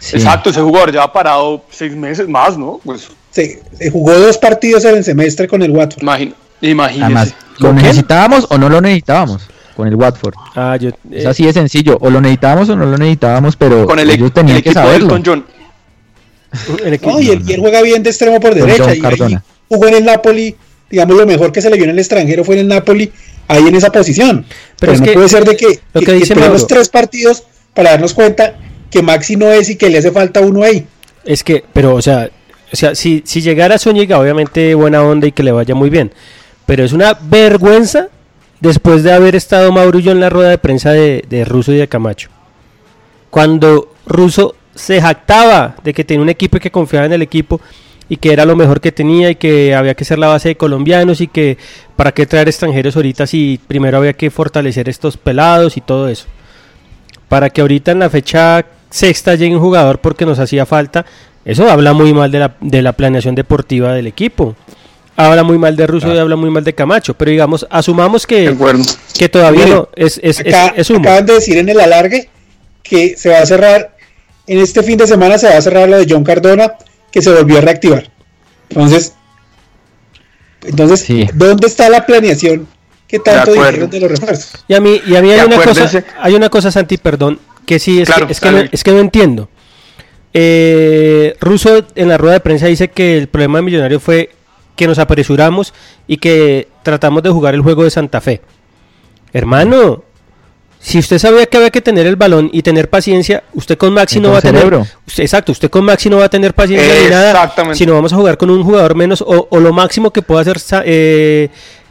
D: Sí.
E: Exacto, ese jugador ya ha parado seis meses más, ¿no? Pues
C: Se, se jugó dos partidos en el semestre con el Watford.
E: imagina, imagínese.
D: Además, ¿lo necesitábamos o no lo necesitábamos? Con el Watford.
F: Ah, yo.
D: Es
F: eh,
D: así de sencillo. O lo necesitábamos o no lo necesitábamos, pero
E: con el,
D: ellos tenían
E: el
D: que saberlo.
E: John.
F: el
C: No, y, él, y él juega bien de extremo por
D: Con
C: derecha. Y jugó en el Napoli. Digamos, lo mejor que se le vio en el extranjero fue en el Napoli, ahí en esa posición. Pero,
F: es
C: no
F: que
C: puede ser de que,
F: lo
C: que-
F: que
C: que
F: dice
C: tenemos tres partidos para darnos cuenta que Maxi no es y que le hace falta uno ahí.
F: Es que, pero, o sea, o sea si, si llegara Zúñiga, obviamente buena onda y que le vaya muy bien. Pero es una vergüenza después de haber estado Maurullo en la rueda de prensa de, de Russo y de Camacho. Cuando Russo se jactaba de que tenía un equipo y que confiaba en el equipo y que era lo mejor que tenía y que había que ser la base de colombianos y que para qué traer extranjeros ahorita si primero había que fortalecer estos pelados y todo eso. Para que ahorita en la fecha sexta llegue un jugador porque nos hacía falta, eso habla muy mal de la, de la planeación deportiva del equipo. Habla muy mal de Russo y habla muy mal de Camacho, pero digamos, asumamos que, que todavía
C: Miren,
F: no, es, es, es-
C: Acá-
F: es humo.
C: acaban de decir en el alargue que se va a cerrar, en este fin de semana se va a cerrar lo de John Cardona, que se volvió a reactivar. Entonces, entonces
D: Sí.
C: ¿dónde está la planeación que tanto dijeron de los refuerzos?
F: Y a mí, y a mí hay, una cosa, hay una cosa, Santi, perdón, que sí, es,
E: Claro,
F: que, es, que no,
E: dale.
F: es que no entiendo. Eh, Russo en la rueda de prensa dice que el problema de Millonarios fue que nos apresuramos y que tratamos de jugar el juego de Santa Fe. Hermano, si usted sabía que había que tener el balón y tener paciencia, usted con Maxi no va a tener... usted- exacto, usted con Maxi no va a tener paciencia ni nada, sino vamos a jugar con un jugador menos o, o lo máximo que pueda hacer Sa- eh,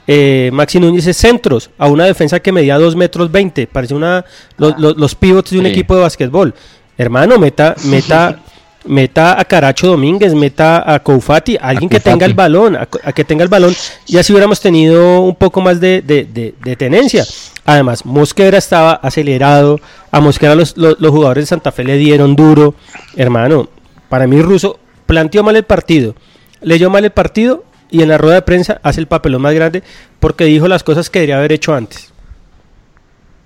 F: eh, Maxi Núñez es centros a una defensa que medía 2 metros 20, parece una los, los, los pivots de un
D: Sí.
F: equipo de básquetbol. Hermano, meta, meta, meta a Caracho Domínguez, meta a Koufati, alguien que tenga el balón, a, a que tenga el balón, y así hubiéramos tenido un poco más de, de, de- de tenencia. Además, Mosquera estaba acelerado, a Mosquera los, los, los jugadores de Santa Fe le dieron duro. Hermano, para mí Russo planteó mal el partido, leyó mal el partido y en la rueda de prensa hace el papelón más grande porque dijo las cosas que debería haber hecho antes.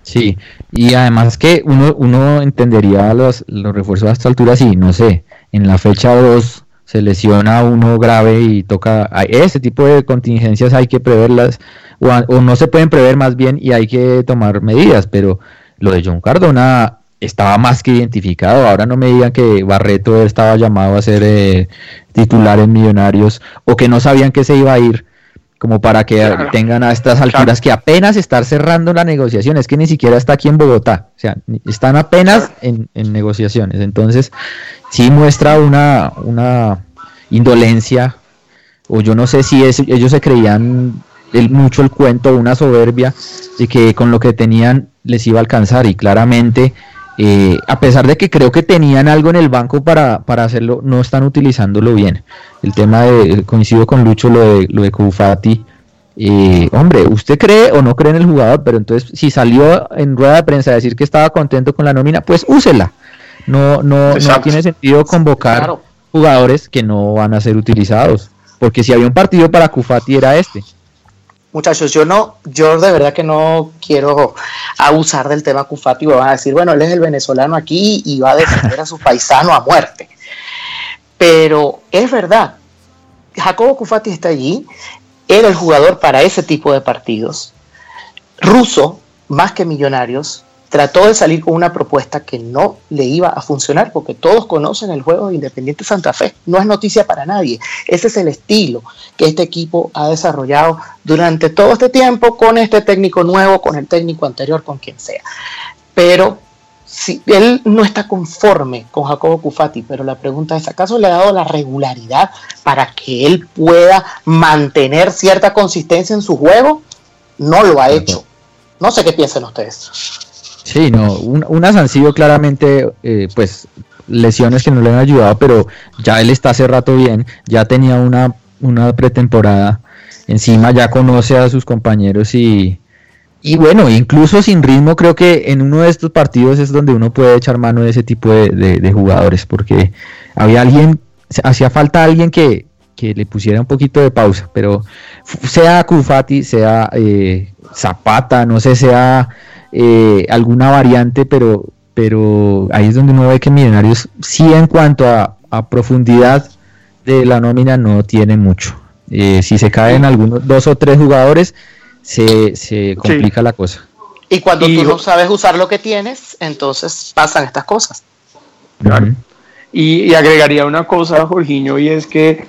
D: Sí, y además que uno, uno entendería los, los refuerzos a esta altura si, no sé, en la fecha 2 se lesiona uno grave y toca, ese tipo de contingencias hay que preverlas, o no se pueden prever más bien y hay que tomar medidas, pero lo de John Cardona estaba más que identificado, ahora no me digan que Barreto estaba llamado a ser eh, titular en Millonarios o que no sabían que se iba a ir como para que
E: Claro.
D: tengan a estas alturas que apenas estar cerrando la negociación, es que ni siquiera está aquí en Bogotá, o sea, están apenas en, en negociaciones, entonces sí muestra una, una indolencia, o yo no sé si es- ellos se creían el, mucho el cuento, una soberbia de que con lo que tenían les iba a alcanzar y claramente eh, a pesar de que creo que tenían algo en el banco para, para hacerlo, no están utilizándolo bien. El tema de, coincido con Lucho, lo de, lo de Kufati. eh, hombre, usted cree o no cree en el jugador, pero entonces si salió en rueda de prensa a decir que estaba contento con la nómina, pues úsela. No, no, no tiene sentido convocar
B: Claro.
D: jugadores que no van a ser utilizados. Porque si había un partido para Kufati era este.
B: Muchachos, yo no, yo de verdad que no quiero abusar del tema Cufati, van a decir, bueno, él es el venezolano aquí y va a defender a su paisano a muerte. Pero es verdad, Jacobo Cufati está allí, era el jugador para ese tipo de partidos. Russo, más que Millonarios, trató de salir con una propuesta que no le iba a funcionar porque todos conocen el juego de Independiente Santa Fe. No es noticia para nadie. Ese es el estilo que este equipo ha desarrollado durante todo este tiempo con este técnico nuevo, con el técnico anterior, con quien sea. Pero si él no está conforme con Jacobo Cufati, pero la pregunta es, ¿acaso le ha dado la regularidad para que él pueda mantener cierta consistencia en su juego? No lo ha hecho. No sé qué piensan ustedes.
D: Sí, no, un, unas han sido claramente, eh, pues, lesiones que no le han ayudado, pero ya él está hace rato bien, ya tenía una, una pretemporada, encima ya conoce a sus compañeros y, y bueno, incluso sin ritmo creo que en uno de estos partidos es donde uno puede echar mano de ese tipo de, de- jugadores, porque había alguien, hacía falta alguien que, que le pusiera un poquito de pausa, pero sea Kufati, sea eh, Zapata, no sé, sea eh, alguna variante, pero, pero ahí es donde uno ve que Millonarios sí en cuanto a, a profundidad de la nómina no tiene mucho. Eh, si se caen algunos dos o tres jugadores, se, se complica la cosa.
B: Y cuando
E: Y
B: tú
E: yo-
B: no sabes usar lo que tienes, entonces pasan estas cosas.
E: Claro. Y, y agregaría una cosa, Jorginho, y es que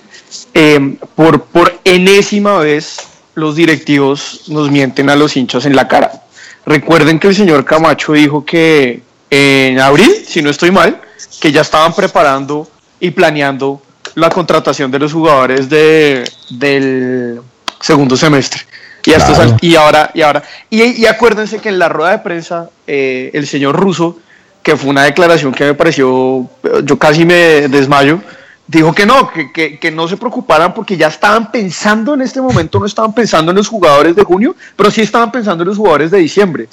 E: eh, por, por enésima vez los directivos nos mienten a los hinchas en la cara. Recuerden que el señor Camacho dijo que en abril, si no estoy mal, que ya estaban preparando y planeando la contratación de los jugadores de, del segundo semestre. Y, estos y ahora, y ahora, y, y acuérdense que en la rueda de prensa, eh, el señor Russo, que fue una declaración que me pareció, yo casi me desmayo, dijo que no, que, que, que no se preocuparan porque ya estaban pensando en este momento, no estaban pensando en los jugadores de junio, pero sí estaban pensando en los jugadores de diciembre.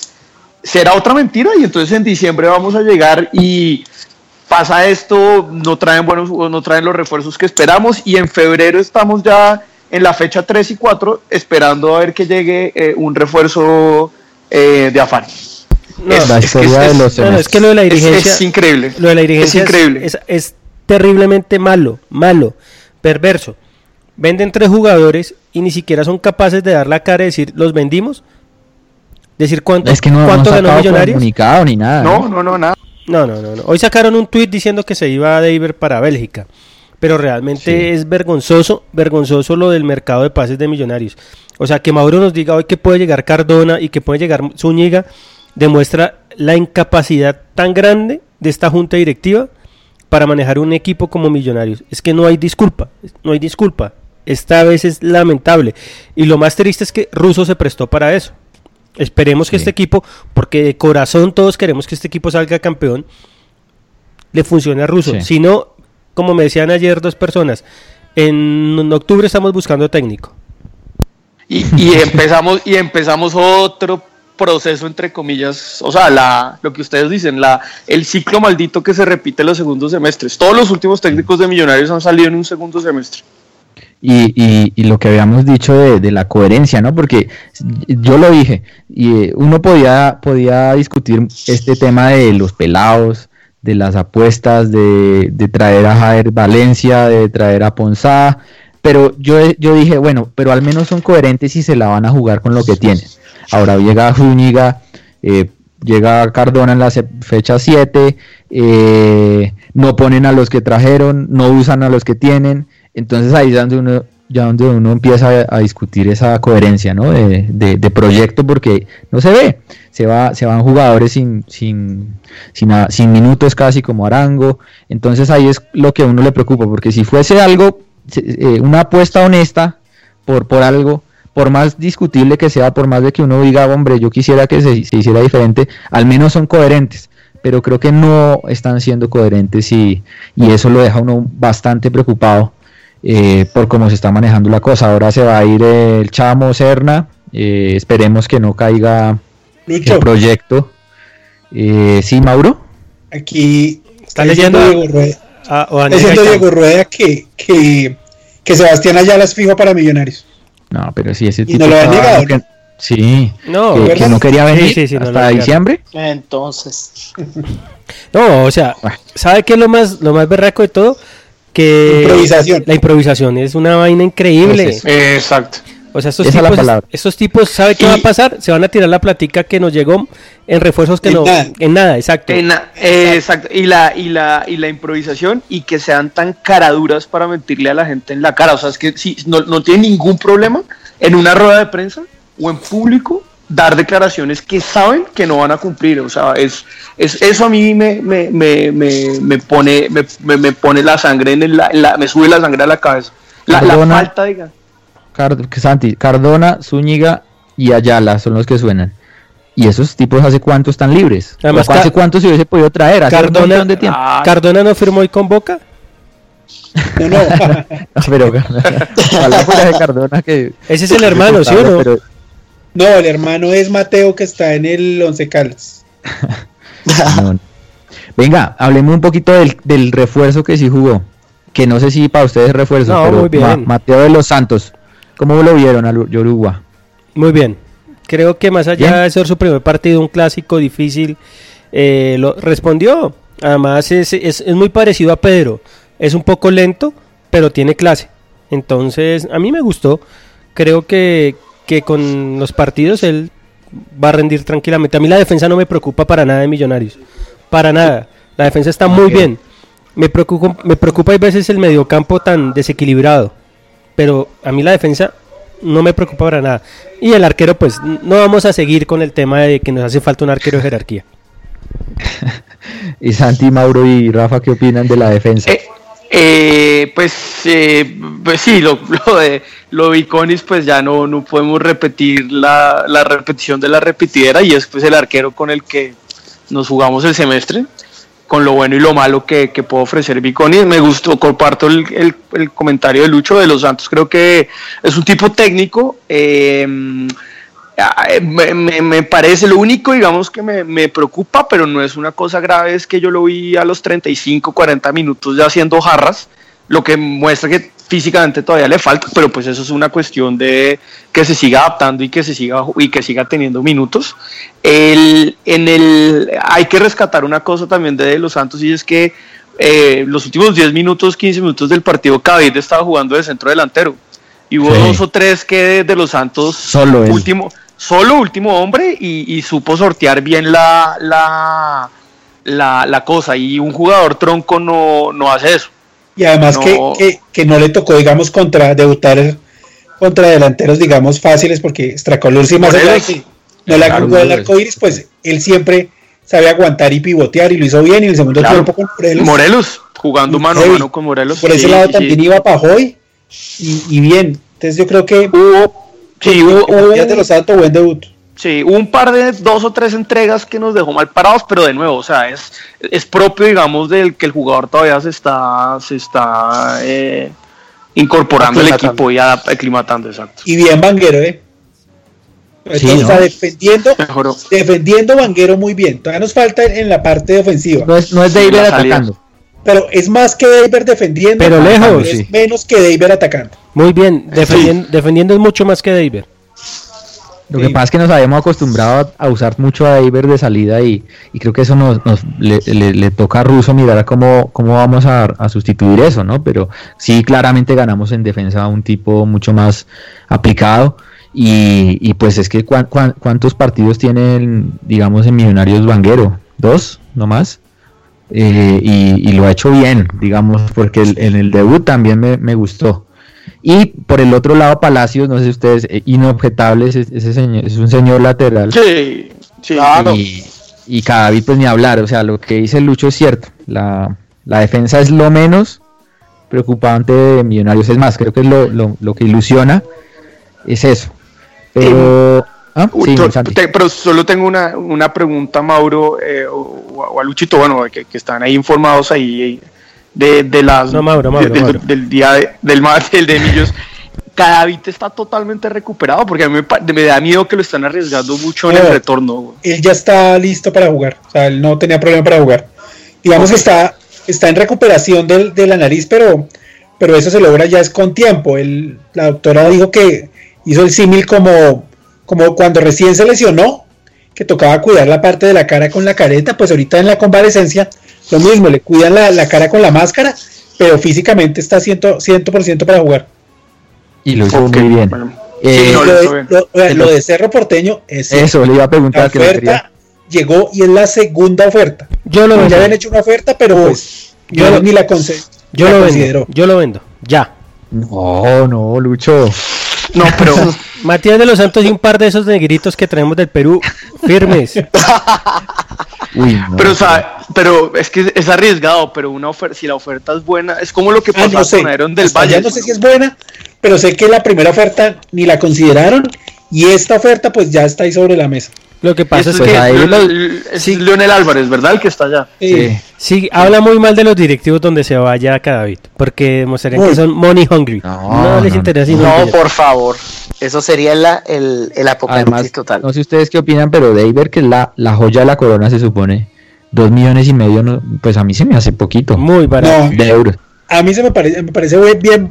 E: Será otra mentira y entonces en diciembre vamos a llegar y pasa esto, no traen buenos, no traen los refuerzos que esperamos y en febrero estamos ya en la fecha 3 y 4 esperando a ver que llegue eh, un refuerzo eh, de afán.
F: No,
E: Es-
D: la
E: es que
D: historia
E: es-
D: de los
F: No, no, es que lo de la dirigencia,
E: es increíble.
F: lo de la dirigencia
E: Es increíble.
F: Es, es terriblemente malo, malo, perverso. Venden tres jugadores y ni siquiera son capaces de dar la cara y decir, ¿los vendimos? Decir cuánto,
D: Es que no, no han
F: cuánto ganó
D: sacado
F: Millonarios.
D: comunicado ni nada.
E: No, no, no, nada.
F: No, no, no, no. Hoy sacaron un tuit diciendo que se iba a Deiber para Bélgica. Pero realmente
D: Sí.
F: es vergonzoso, vergonzoso lo del mercado de pases de millonarios. O sea, que Mauro nos diga hoy que puede llegar Cardona y que puede llegar Zúñiga, demuestra la incapacidad tan grande de esta junta directiva para manejar un equipo como millonarios. Es que no hay disculpa, no hay disculpa. Esta vez es lamentable. Y lo más triste es que Russo se prestó para eso. Esperemos que este equipo, porque de corazón todos queremos que este equipo salga campeón, le funcione a Russo.
D: Sí.
F: Si no, como me decían ayer dos personas, en octubre estamos buscando técnico.
E: Y, y empezamos y empezamos otro proceso entre comillas, o sea, la, lo que ustedes dicen, la, el ciclo maldito que se repite los segundos semestres. Todos los últimos técnicos de Millonarios han salido en un segundo semestre.
D: Y, y, y lo que habíamos dicho de, de la coherencia, ¿no? Porque yo lo dije, y eh, uno podía, podía discutir este tema de los pelados, de las apuestas, de, de traer a Jair Valencia, de traer a Ponzá, pero yo, yo dije, bueno, pero al menos son coherentes y se la van a jugar con lo que tienen. Ahora llega Zúñiga, eh, llega Cardona en la fecha 7, eh, no ponen a los que trajeron, no usan a los que tienen, entonces ahí es donde uno, ya donde uno empieza a, discutir esa coherencia ¿no? de, proyecto porque no se ve, se, va, se van jugadores sin, sin, minutos casi como Arango, entonces ahí es lo que a uno le preocupa, porque si fuese algo, eh, una apuesta honesta por algo, por más discutible que sea, por más de que uno diga, hombre, yo quisiera que se, se hiciera diferente, al menos son coherentes, pero creo que no están siendo coherentes y, y eso lo deja a uno bastante preocupado eh, por cómo se está manejando la cosa. Ahora se va a ir el Chamo Serna, eh, esperemos que no caiga
C: Lucho,
D: el proyecto. Eh, sí, Mauro.
C: aquí
F: ¿Está leyendo?
C: Diego Rueda,
F: Ah, o
C: está
F: Daniel
C: diciendo
F: Gaitán.
C: Diego Rueda que, que, que Sebastián Ayala es fijo para Millonarios.
D: No, pero sí, ese
C: Y
D: tipo
C: no lo negado,
D: que- sí,
F: No,
D: que, que no quería venir
F: Sí, sí, no
D: hasta
F: negaron.
D: diciembre.
B: Entonces,
F: No, o sea,
D: Bueno.
F: ¿sabe qué es lo más, lo más berraco de todo? Que
C: Improvisación.
F: la improvisación es una vaina increíble.
D: Entonces,
E: exacto.
F: O sea, estos
D: Esa es la
F: tipos,
D: palabra.
F: estos tipos, ¿sabe qué
E: Y-
F: va a pasar? Se van a tirar la platica que nos llegó en refuerzos que
C: En
F: no.
C: nada.
F: En nada, exacto.
E: En- eh, exacto. Y la, y, la, y la improvisación y que sean tan caraduras para mentirle a la gente en la cara. O sea, es que si no, no tiene ningún problema en una rueda de prensa o en público dar declaraciones que saben que no van a cumplir. O sea, es, es eso a mí me, me, me, me, me pone, me, me, pone la sangre en el, la, me sube la sangre a la cabeza. La, la falta, diga.
D: Card- Santi, Cardona, Zúñiga y Ayala son los que suenan. ¿Y esos tipos hace cuánto están libres?
F: Además,
D: ¿O ¿Hace cuánto se hubiese podido traer? ¿Hace un
F: Cardona,
D: montón de tiempo?
E: Ah,
F: Cardona no firmó hoy con Boca.
C: No, no.
D: No, pero ojalá fuera de Cardona que...
F: Ese es el hermano, ¿sí o no?
D: Pero-
C: No, el hermano es Mateo que está en el Once Caldas.
D: no. Venga, hablemos un poquito del, del refuerzo que sí jugó. Que no sé si para ustedes es refuerzo,
F: No,
D: pero
F: muy bien.
D: Ma- Mateo de los Santos. ¿Cómo lo vieron al Yoruba?
F: Muy bien. Creo que más allá
D: Bien.
F: de ser su primer partido, un clásico difícil, eh, lo respondió. Además es, es, es muy parecido a Pedro. Es un poco lento, pero tiene clase. Entonces, a mí me gustó. Creo que, que con los partidos él va a rendir tranquilamente. A mí la defensa no me preocupa para nada de Millonarios. Para nada. La defensa está muy bien. Me preocupa, me preocupa a veces el mediocampo tan desequilibrado. Pero a mí la defensa no me preocupa para nada. Y el arquero, pues no vamos a seguir con el tema de que nos hace falta un arquero de jerarquía.
D: Y Santi, Mauro y Rafa, ¿qué opinan de la defensa?
E: Eh, eh, pues, eh, pues sí, lo, lo de lo de Iconis, pues ya no, no podemos repetir la, la repetición de la repetidera y es pues el arquero con el que nos jugamos el semestre, con lo bueno y lo malo que, que puede ofrecer Viconis. Me gustó, comparto el, el- el comentario de Lucho de los Santos, creo que es un tipo técnico. eh, eh, me, me- me parece lo único, digamos, que me, me preocupa, pero no es una cosa grave, es que yo lo vi a los 35, 40 minutos ya haciendo jarras, lo que muestra que físicamente todavía le falta, pero pues eso es una cuestión de que se siga adaptando y que se siga y que siga teniendo minutos. El, en el, hay que rescatar una cosa también de Los Santos y es que eh, los últimos 10 minutos, 15 minutos del partido, Cavite estaba jugando de centro delantero. Y hubo
D: Sí.
E: dos o tres que de, de los Santos
D: Solo él.
E: último, solo último hombre y, y supo sortear bien la, la, la, la cosa. Y un jugador tronco no, no hace eso.
C: Y además
E: No.
C: Que, que, que no le tocó, digamos, contra debutar contra delanteros, digamos, fáciles, porque Stracolursi más allá de
E: Morelos.
C: que no le jugó el arco iris, pues él siempre sabe aguantar y pivotear y lo hizo bien y en el segundo
E: Claro.
C: tiempo con Morelos.
E: Morelos, jugando mano a mano con Morelos.
C: Por ese lado
E: sí,
C: también
E: sí.
C: iba Pajoy y, y bien. Entonces yo creo que
E: Hubo, sí, hubo, hubo-
C: de los Santos, buen debut.
E: Sí, hubo un par de dos o tres entregas que nos dejó mal parados, pero de nuevo, o sea, es, es propio, digamos, del que el jugador todavía se está, se está eh, incorporando al equipo y aclimatando, exacto.
C: Y bien Vanguero, ¿eh?
D: Sí,
C: está defendiendo,
E: Mejoró.
C: defendiendo Vanguero muy bien. Todavía nos falta en la parte ofensiva.
D: No es, no es David atacando.
C: Pero es más que David defendiendo.
F: Pero lejos.
C: Es
D: Sí.
C: menos que David atacando.
F: Muy bien, defendien- defendiendo es mucho más que David.
D: Lo que pasa es que nos habíamos acostumbrado a, usar mucho a David de salida y, y creo que eso nos, nos- le, le- le toca a Russo mirar a cómo, cómo vamos a, a sustituir eso, ¿no? Pero sí, claramente ganamos en defensa a un tipo mucho más aplicado y, y pues es que cuan- cuan- cuántos partidos tienen, digamos, en Millonarios Vanguero, dos, no más. Eh, y, y lo ha hecho bien, digamos, porque el- en el debut también me, me gustó. Y por el otro lado, Palacios, no sé si ustedes, eh, inobjetables, es- ese señor, es un señor lateral.
E: Sí, sí.
D: Y, y Cadavid, pues ni hablar, o sea, lo que dice Lucho es cierto. La, la defensa es lo menos preocupante de Millonarios. Es más, creo que es lo, lo, lo que ilusiona, es eso. Pero. Ah, sí,
E: te- pero solo tengo una, una pregunta, Mauro, eh, o, o a Luchito, bueno, que, que están ahí informados ahí de, de las
F: No, Mauro, Mauro,
E: de- del,
F: Mauro.
E: del día de- del ma- del de Millos. Cadavite está totalmente recuperado porque a mí me, me da miedo que lo están arriesgando mucho en el
C: No.
E: retorno. güey.
C: Él ya está listo para jugar. O sea, él no tenía problema para jugar. Digamos que está, está en recuperación del- de la nariz, pero, pero eso se logra ya es con tiempo. Él- la doctora dijo que hizo el símil como, como cuando recién se lesionó, que tocaba cuidar la parte de la cara con la careta, pues ahorita en la convalecencia lo mismo, le cuidan la, la cara con la máscara, pero físicamente está 100%, 100 para jugar.
D: Y lo hizo
E: Ok,
D: muy bien.
E: bueno.
D: Eh,
E: Sí, no,
C: lo,
E: lo
C: de,
E: hizo bien.
C: lo- lo de Cerro Porteño es
D: eso, le iba a
C: la
D: preguntar que lo
C: oferta llegó y es la segunda oferta.
F: Yo lo
C: Ya habían hecho una oferta, pero pues
F: yo
C: yo
F: lo-
C: ni la,
F: Yo
C: la
F: lo vendo. Yo lo vendo. Ya.
D: No, no, Lucho.
E: No, pero
F: Matías de los Santos y un par de esos negritos que traemos del Perú, firmes.
D: Uy, no,
E: Pero, o sea, pero es que es arriesgado, pero una oferta, si la oferta es buena, es como lo que
C: Ah,
E: pasó
C: no sé.
E: con Aaron del Valle.
C: no sé si es buena, pero sé que la primera oferta ni la consideraron y esta oferta pues ya está ahí sobre la mesa.
F: Lo que pasa es que
D: ahí
E: Leon-
D: lo-
E: es
F: sí.
E: Leonel Álvarez, ¿verdad? El que está allá.
C: Eh,
F: sí, habla muy mal de los directivos donde se vaya David, porque demostrarían
C: Muy.
F: que son money hungry.
D: No,
F: No, les
D: no,
F: interesa.
B: No,
F: dinero.
B: por favor. Eso sería la- el, el apocalipsis
D: Además,
B: total.
D: no sé ustedes qué opinan, pero David, que es la, la joya de la corona, se supone, dos millones y medio, no- pues a mí se me hace poquito
F: Muy barato.
C: no,
D: de euros.
C: a mí se me parece, me parece bien,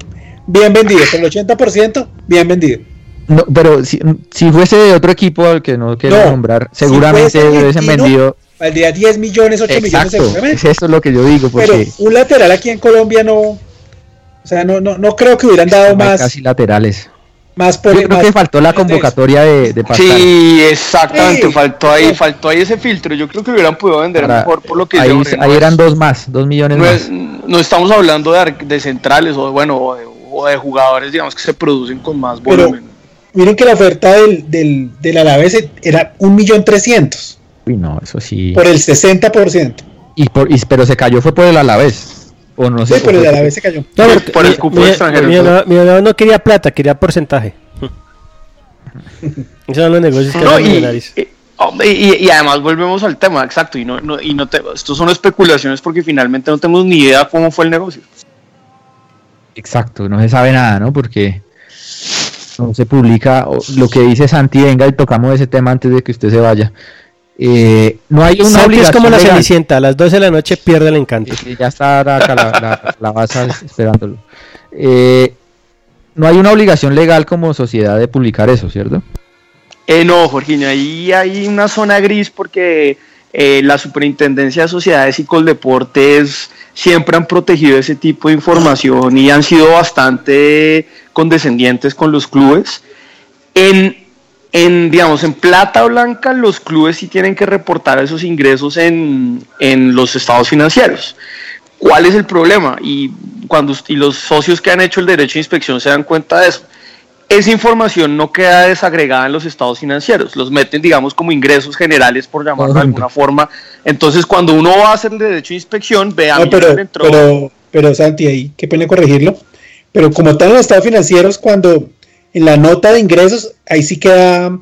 C: bien vendido, por el 80% bien vendido.
D: No, pero si, si fuese de otro equipo al que no quiero
C: No,
D: nombrar,
C: si
D: seguramente
C: fuese
D: hubiesen vendido.
C: Valdría 10 millones, 8 millones
D: Exacto,
C: seguramente.
D: eso es lo que yo digo,
C: Pero
D: porque
C: un lateral aquí en Colombia no, o sea, no, no, no creo que hubieran dado más,
D: casi laterales.
C: más por
D: Yo creo
C: más-
D: que faltó la convocatoria de, de Pascal.
E: Sí, exactamente,
C: Sí.
E: faltó ahí,
C: Sí.
E: faltó ahí ese filtro. Yo creo que hubieran podido vender mejor por lo que
D: ahí,
E: yo
D: ahí eran dos más, dos millones
E: no,
D: más.
E: es- no estamos hablando de, ar- de centrales o de, bueno o de, o de jugadores digamos que se producen con más
C: Pero-
E: volumen.
C: Miren que la oferta del, del, del Alavés era 1.300.000
D: Uy, no, eso sí.
C: por el 60%.
D: Y por, y- pero se cayó fue por el Alavés. O no sé.
C: Sí, pero el Alavés se cayó.
F: No,
E: Por- por el cupo
F: mi-
E: extranjero,
F: mi- Millonarios no quería plata, quería porcentaje. Esos son los negocios que
E: No,
F: Millonarios.
E: y- y- y además volvemos al tema, exacto, y no, no, y no te, estos son especulaciones porque finalmente no tenemos ni idea cómo fue el negocio.
D: Exacto, no se sabe nada, ¿no? Porque no se publica lo que dice Santi, venga y tocamos ese tema antes de que usted se vaya. Eh, no hay una
F: Santi es
D: obligación
F: como la
D: legal.
F: cenicienta, a las 12 de la noche pierde el encanto.
D: Ya está la, la, la- la baza esperándolo. Eh, no hay una obligación legal como sociedad de publicar eso, ¿cierto?
E: Eh, no, Jorginho, ahí hay una zona gris porque eh, la Superintendencia de Sociedades y Coldeportes siempre han protegido ese tipo de información y han sido bastante condescendientes con los clubes. En, en, digamos, en plata blanca, los clubes sí tienen que reportar esos ingresos en, en los estados financieros. ¿Cuál es el problema? Y, cuando, y los socios que han hecho el derecho de inspección se dan cuenta de eso esa información no queda desagregada en los estados financieros, los meten, digamos, como ingresos generales, por llamarlo de alguna forma. Entonces, cuando uno va a hacer el derecho de inspección, ve a
C: No, pero, pero, pero Santi, ahí, qué pena corregirlo. Pero como están en los estados financieros, cuando en la nota de ingresos, ahí sí queda,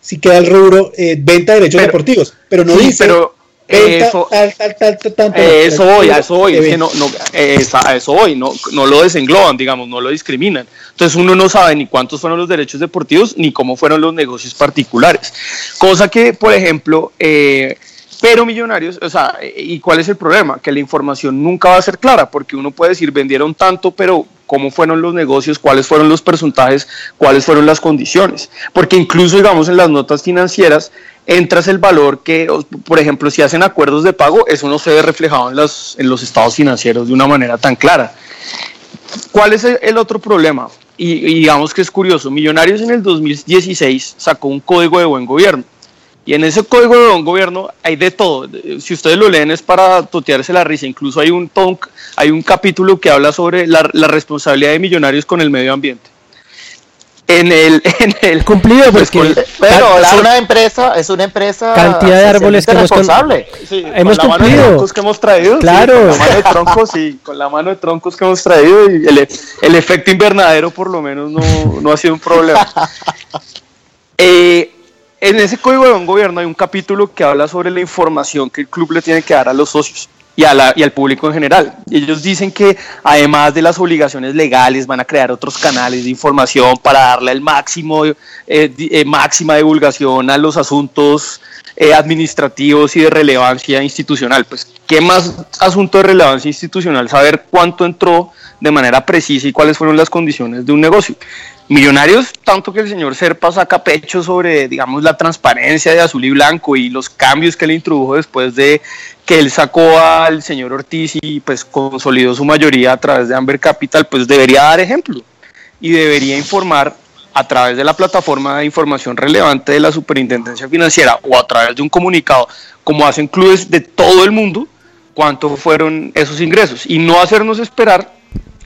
C: sí queda el rubro eh, venta de derechos
E: Pero-
C: deportivos. Pero no
E: sí,
C: dice
E: pero
C: venta,
E: eso,
C: tal, tal, tal, tal, tal, tal,
E: Eh, eso voy, a
C: tal,
E: eso voy, es que no, no, eh, esa- a eso voy, no, no lo desengloban, digamos, no lo discriminan. Entonces uno no sabe ni cuántos fueron los derechos deportivos ni cómo fueron los negocios particulares. Cosa que, por ejemplo, eh, pero millonarios, o sea, eh, ¿y cuál es el problema? Que la información nunca va a ser clara, porque uno puede decir vendieron tanto, pero cómo fueron los negocios, cuáles fueron los porcentajes, cuáles fueron las condiciones. Porque incluso, digamos, en las notas financieras entras el valor que, por ejemplo, si hacen acuerdos de pago, eso no se ve reflejado en, en los estados financieros de una manera tan clara. ¿Cuál es el, el otro problema? Y, y digamos que es curioso, Millonarios en el 2016 sacó un código de buen gobierno. Y en ese código de buen gobierno hay de todo. Si ustedes lo leen es para totearse la risa. Incluso hay un, un- hay un capítulo que habla sobre la, la responsabilidad de Millonarios con el medio ambiente. En el, en el
F: Cumplido,
E: pues, con-
B: Pero es una empresa, es una empresa
F: Cantidad de árboles que hemos con-
B: responsable.
E: Sí,
F: Hemos
E: con la mano de
F: cumplido.
E: troncos que hemos traído. sí,
F: Claro.
E: con la mano de troncos, sí, con la mano de troncos que hemos traído y el, e- el efecto invernadero por lo menos no, no ha sido un problema. Eh, en ese código de buen gobierno hay un capítulo que habla sobre la información que el club le tiene que dar a los socios y, al público en general. Ellos dicen que además de las obligaciones legales van a crear otros canales de información para darle el máximo, eh, eh, máxima divulgación a los asuntos eh, administrativos y de relevancia institucional. Pues, ¿qué más asunto de relevancia institucional? Saber cuánto entró de manera precisa y cuáles fueron las condiciones de un negocio. Millonarios, tanto que el señor Serpa saca pecho sobre, digamos, la transparencia de azul y blanco y los cambios que le introdujo después de que él sacó al señor Ortiz y pues consolidó su mayoría a través de Amber Capital, pues debería dar ejemplo y debería informar a través de la plataforma de información relevante de la Superintendencia Financiera o a través de un comunicado, como hacen clubes de todo el mundo, cuánto fueron esos ingresos y no hacernos esperar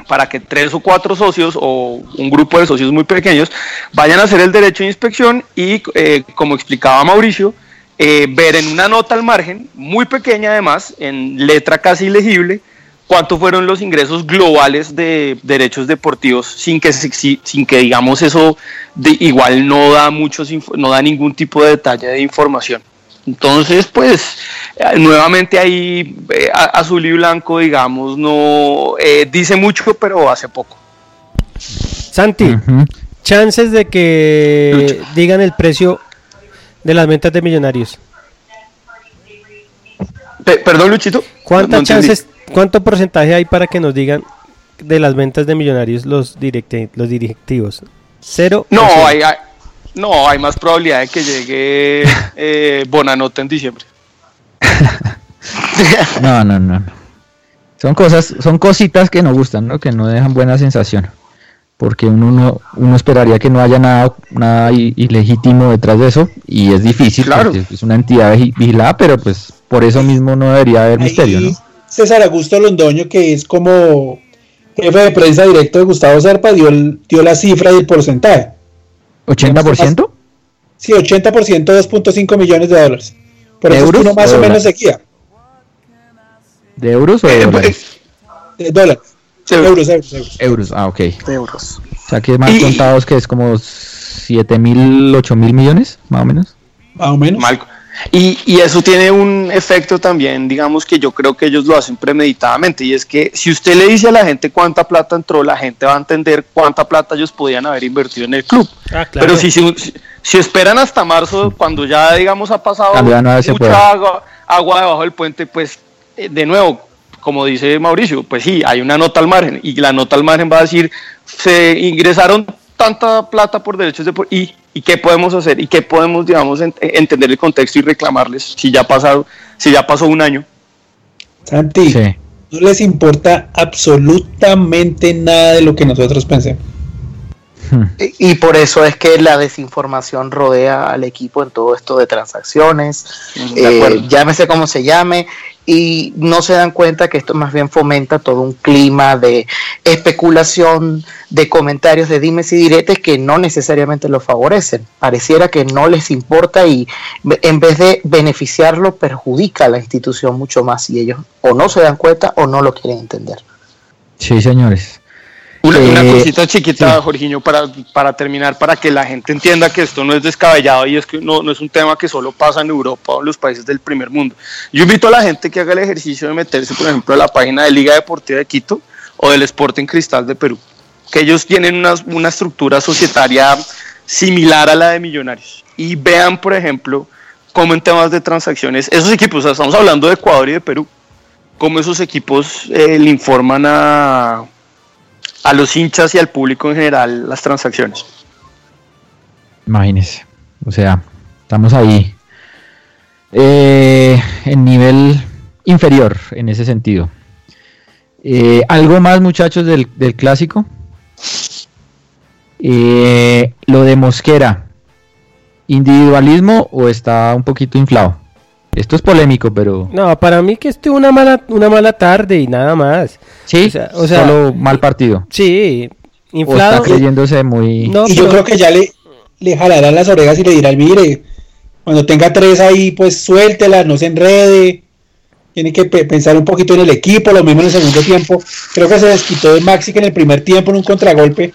E: para que tres o cuatro socios o un grupo de socios muy pequeños vayan a hacer el derecho de inspección y, eh, como explicaba Mauricio, eh, ver en una nota al margen, muy pequeña además, en letra casi ilegible, cuánto fueron los ingresos globales de derechos deportivos sin que sin que digamos eso de, igual no da muchos no da ningún tipo de detalle de información entonces pues eh, nuevamente ahí eh, azul y blanco digamos no eh, dice mucho pero hace poco.
F: Santi chances de que digan el precio de las ventas de millonarios.
E: Perdón Luchito.
F: ¿cuántas chances ¿Cuánto porcentaje hay para que nos digan de las ventas de millonarios los, los directivos? ¿Cero?
E: No, hay, no, hay más probabilidad de que llegue eh, Bonanote en diciembre.
D: no, no, no. Son cosas, son cositas que no gustan, ¿no? Que no dejan buena sensación. Porque uno, no, uno esperaría que no haya nada, nada ilegítimo detrás de eso. Y es difícil, claro. es una entidad vigilada, pero pues por eso mismo no debería haber misterio, ¿no?
C: César Augusto Londoño, que es como jefe de prensa directo de Gustavo Serpa, dio, dio la cifra y el porcentaje.
D: ¿80%?
C: Sí, 80%, 2.5 millones de dólares. Por eso euros uno más o, menos sequía.
D: ¿De euros o de eh, dólares?
C: De dólares.
D: Euros, euros, euros. Euros, ah, ok.
B: Euros.
D: O sea, que más contados que es como 7 mil, 8 mil millones, más o menos.
C: Más o menos.
E: Y, y, eso tiene un efecto también, digamos que yo creo que ellos lo hacen premeditadamente, y es que si usted le dice a la gente cuánta plata entró, la gente va a entender cuánta plata ellos podían haber invertido en el club. Ah, Pero si, si, esperan hasta marzo, cuando ya, digamos, ha pasado mucha agua, agua debajo del puente, pues eh, de nuevo, como dice Mauricio, pues sí, hay una nota al margen, y la nota al margen va a decir, se ingresaron tanta plata por derechos de... Y y qué podemos hacer y qué podemos, digamos, entender el contexto y reclamarles si ya pasaron, si ya pasó un año.
C: Santi, no les importa absolutamente nada de lo que nosotros pensemos.
B: Hmm. Y, por eso es que la desinformación rodea al equipo en todo esto de transacciones, eh, llámese como se llame, y no se dan cuenta que esto más bien fomenta todo un clima de especulación, de comentarios de dimes y diretes que no necesariamente lo favorecen. Pareciera que no les importa y en vez de beneficiarlo perjudica a la institución mucho más y ellos o no se dan cuenta o no lo quieren entender.
D: Sí, señores.
E: Una, eh, cosita chiquita, Jorginho, para, para terminar, para que la gente entienda que esto no es descabellado y es que no, no es un tema que solo pasa en Europa o en los países del primer mundo. Yo invito a la gente que haga el ejercicio de meterse, por ejemplo, a la página de Liga Deportiva de Quito o del Sporting Cristal de Perú, que ellos tienen una, una estructura societaria similar a la de Millonarios. Y vean, por ejemplo, cómo en temas de transacciones, esos equipos, estamos hablando de Ecuador y de Perú, cómo esos equipos eh, le informan a a los hinchas y al público en general las transacciones.
D: Imagínense, o sea, estamos ahí eh, en nivel inferior en ese sentido. Eh, ¿Algo más muchachos del, clásico? Eh, lo de Mosquera, ¿individualismo o está un poquito inflado? Esto es polémico, pero.
F: No, para mí que estuvo una mala, una mala tarde y nada más.
D: Sí, o sea, solo mal partido.
F: Sí, inflado.
D: O está creyéndose muy.
C: y yo creo que ya le, le jalarán las orejas y le dirán, mire, cuando tenga tres ahí, pues suéltela, no se enrede. Tiene que pensar un poquito en el equipo, lo mismo en el segundo tiempo. Creo que se desquitó de Maxi que en el primer tiempo en un contragolpe.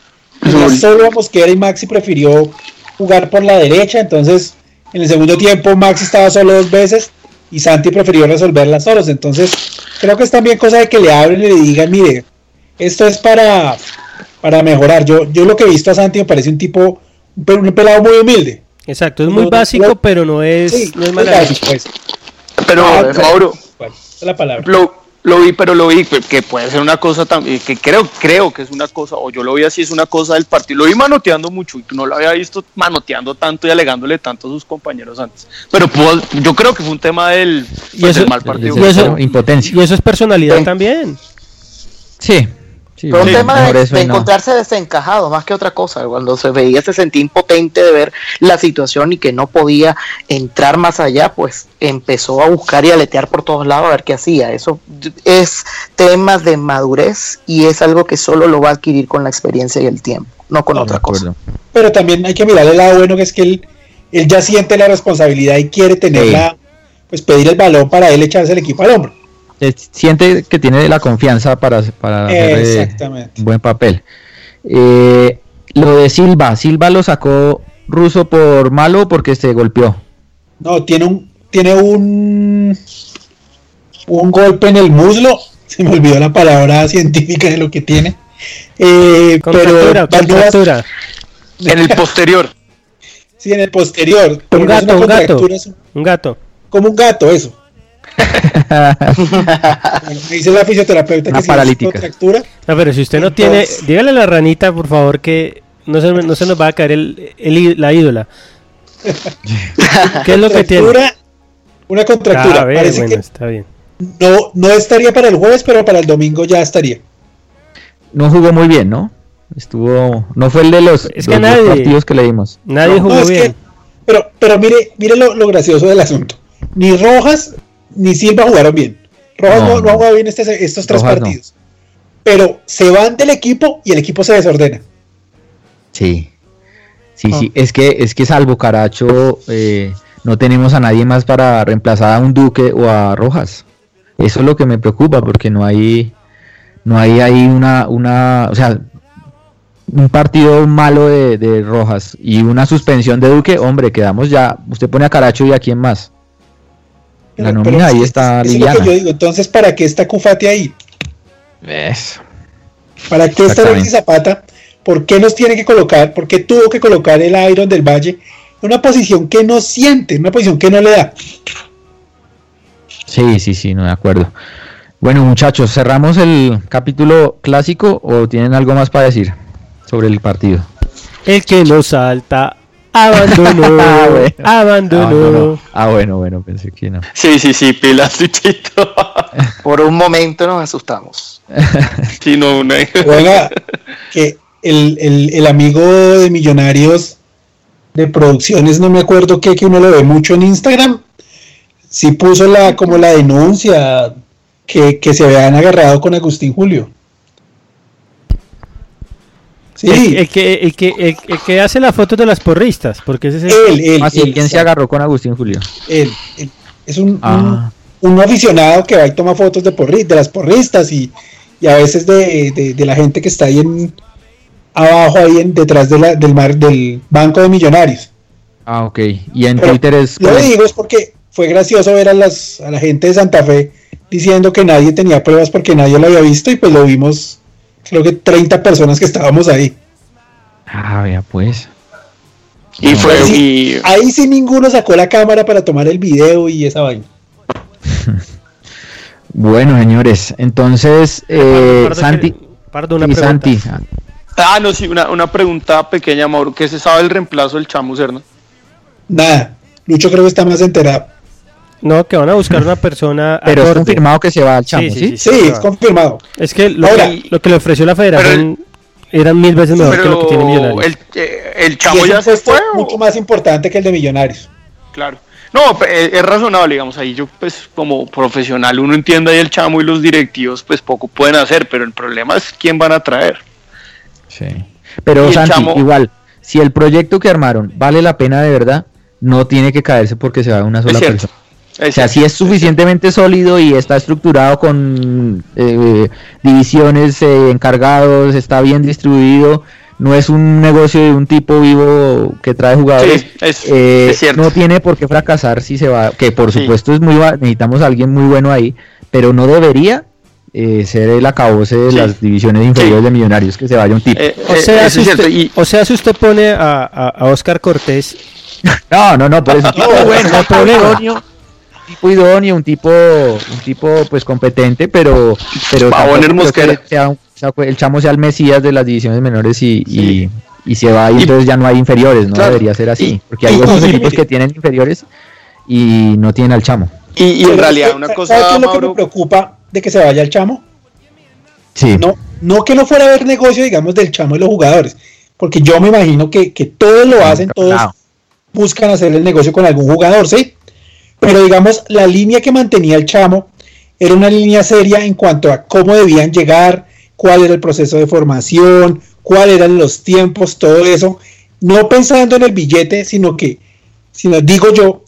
C: solo a Mosquera y Maxi prefirió jugar por la derecha, entonces en el segundo tiempo Max estaba solo dos veces y Santi prefirió resolverlas solos. Entonces creo que es también cosa de que le hablen y le digan, mire, esto es para, para mejorar. Yo, yo lo que he visto a Santi me parece un tipo, un pelado muy humilde.
F: Exacto, es muy básico, pero no es, no es
E: pues. Pero, ah, Mauro,
C: la palabra
E: lo vi, pero lo vi que puede ser una cosa también, que creo, creo que es una cosa, o yo lo vi así, es una cosa del partido. Lo vi manoteando mucho y no lo había visto manoteando tanto y alegándole tanto a sus compañeros antes. Pero yo creo que fue un tema del,
F: pues,
E: mal partido.
F: Y eso, impotencia. Y eso es personalidad también.
D: Sí,
B: Fue un tema de, encontrarse desencajado más que otra cosa. Cuando se veía, se sentía impotente de ver la situación y que no podía entrar más allá, pues empezó a buscar y aletear por todos lados a ver qué hacía. Eso es temas de madurez y es algo que solo lo va a adquirir con la experiencia y el tiempo, no con otra cosa.
C: Pero también hay que mirar el lado bueno que es que él, él ya siente la responsabilidad y quiere tenerla, pues pedir el balón para él echarse el equipo al hombro
D: siente que tiene la confianza para, para hacer eh, un buen papel. Eh, lo de Silva, Silva lo sacó Ruso por malo porque se golpeó.
C: No, tiene un tiene un un golpe en el muslo. Se me olvidó la palabra científica de lo que tiene. Eh, pero
E: en el posterior.
C: Sí, en el posterior.
F: Un gato, un gato. Un gato.
C: Como un gato, eso me dice la fisioterapeuta que
D: paralítica.
C: contractura.
F: No, pero si usted no tiene, dígale a la ranita, por favor, que no se, no se nos va a caer el, la ídola. ¿Qué es lo que tiene?
C: Una contractura. Ah, Parece que está bien. No, no estaría para el jueves, pero para el domingo ya estaría.
D: No jugó muy bien, ¿no? Estuvo, no fue el de los,
F: es que nadie,
D: partidos que le dimos.
F: Nadie jugó bien.
C: pero, pero mire, mire lo, lo gracioso del asunto. Ni Rojas ni Silva jugaron bien. Rojas no, ha jugado bien este, estos tres partidos. Pero se van del equipo y el equipo se desordena.
D: Sí. Sí, sí. Ah. Es que, es que salvo Caracho, eh, no tenemos a nadie más para reemplazar a un Duque o a Rojas. Eso es lo que me preocupa, porque no hay, no hay ahí una, una, o sea, un partido malo de, de Rojas y una suspensión de Duque, hombre, quedamos ya, usted pone a Caracho y a quién más la nómina ahí está
C: es Lo que yo digo, entonces, ¿para qué está Cufate ahí?
D: Eso.
C: ¿Para qué está Luis Zapata? ¿Por qué nos tiene que colocar? ¿Por qué tuvo que colocar el Iron del Valle en una posición que no siente, una posición que no le da?
D: Sí, sí, sí, no de acuerdo. Bueno, muchachos, ¿cerramos el capítulo clásico o tienen algo más para decir sobre el partido?
F: El que lo salta Abandonó. ah, abandonó.
D: Ah, bueno, bueno, pensé que no.
E: Sí, sí, sí, pilas,
B: Por un momento nos asustamos.
E: sí, no, una...
C: Oiga, que el, el, el, amigo de Millonarios de producciones, no me acuerdo qué, que uno lo ve mucho en Instagram, sí puso la como la denuncia que, que se habían agarrado con Agustín Julio.
F: Sí. El, que, el, que, el, que hace las fotos de las porristas, porque ese es
D: el... Él, ah, ¿Quién se agarró con Agustín Julio?
C: Él, es un, ah. un, aficionado que va y toma fotos de, porri, de las porristas y, y a veces de, de, la gente que está ahí en abajo, ahí en, detrás de la, del, mar, del Banco de Millonarios.
D: Ah, ok. Y en Twitter es...
C: Lo digo es porque fue gracioso ver a, las, a la gente de Santa Fe diciendo que nadie tenía pruebas porque nadie lo había visto y pues lo vimos creo que 30 personas que estábamos ahí.
D: Ah, ya pues.
E: Y fue
C: ahí sí ninguno sacó la cámara para tomar el video y esa vaina.
D: bueno, señores, entonces eh, Santi,
F: una Santi.
E: Ah, no, sí, una, una, pregunta pequeña, Mauro. ¿Qué se sabe del reemplazo del Chamo Serna?
C: Nada. Lucho creo que está más enterado.
F: No, que van a buscar una persona.
D: Pero es confirmado que se va al chamo, ¿sí?
C: Sí, es confirmado.
F: Es que lo, que le ofreció la federación era mil veces mejor que lo que tiene Millonarios.
E: El, eh, el chamo ya se fue.
C: mucho más importante que el de Millonarios.
E: Claro. No, eh, es, razonable, digamos, ahí yo pues como profesional uno entiende ahí el chamo y los directivos pues poco pueden hacer, pero el problema es quién van a traer.
D: Sí. Pero Santi, igual, si el proyecto que armaron vale la pena de verdad, no tiene que caerse porque se va una sola persona o sea, si es suficientemente sólido y está estructurado con eh, divisiones, eh, encargados, está bien distribuido, no es un negocio de un tipo vivo que trae jugadores, eh, no tiene por qué fracasar si se va, que por supuesto es muy necesitamos a alguien muy bueno ahí, pero no debería ser el acabose de las divisiones inferiores de Millonarios que se vaya un tipo.
F: o, sea, si usted, o sea, si usted pone a, a, Oscar Cortés
D: no, no, no, por eso.
F: no, bueno, no problema
D: tipo idóneo, un tipo, un tipo pues competente, pero, pero el chamo sea el Mesías de las divisiones menores y, y, se va y, entonces ya no hay inferiores, no debería ser así, porque hay otros equipos que tienen inferiores y no tienen al chamo.
E: Y, en realidad una cosa,
C: ¿sabes qué es lo que me preocupa de que se vaya el chamo?
D: Sí.
C: No, no que no fuera a haber negocio, digamos, del chamo y los jugadores, porque yo me imagino que, que todos lo hacen, todos buscan hacer el negocio con algún jugador, ¿sí? Pero digamos, la línea que mantenía el chamo era una línea seria en cuanto a cómo debían llegar, cuál era el proceso de formación, cuáles eran los tiempos, todo eso, no pensando en el billete, sino que, sino digo yo,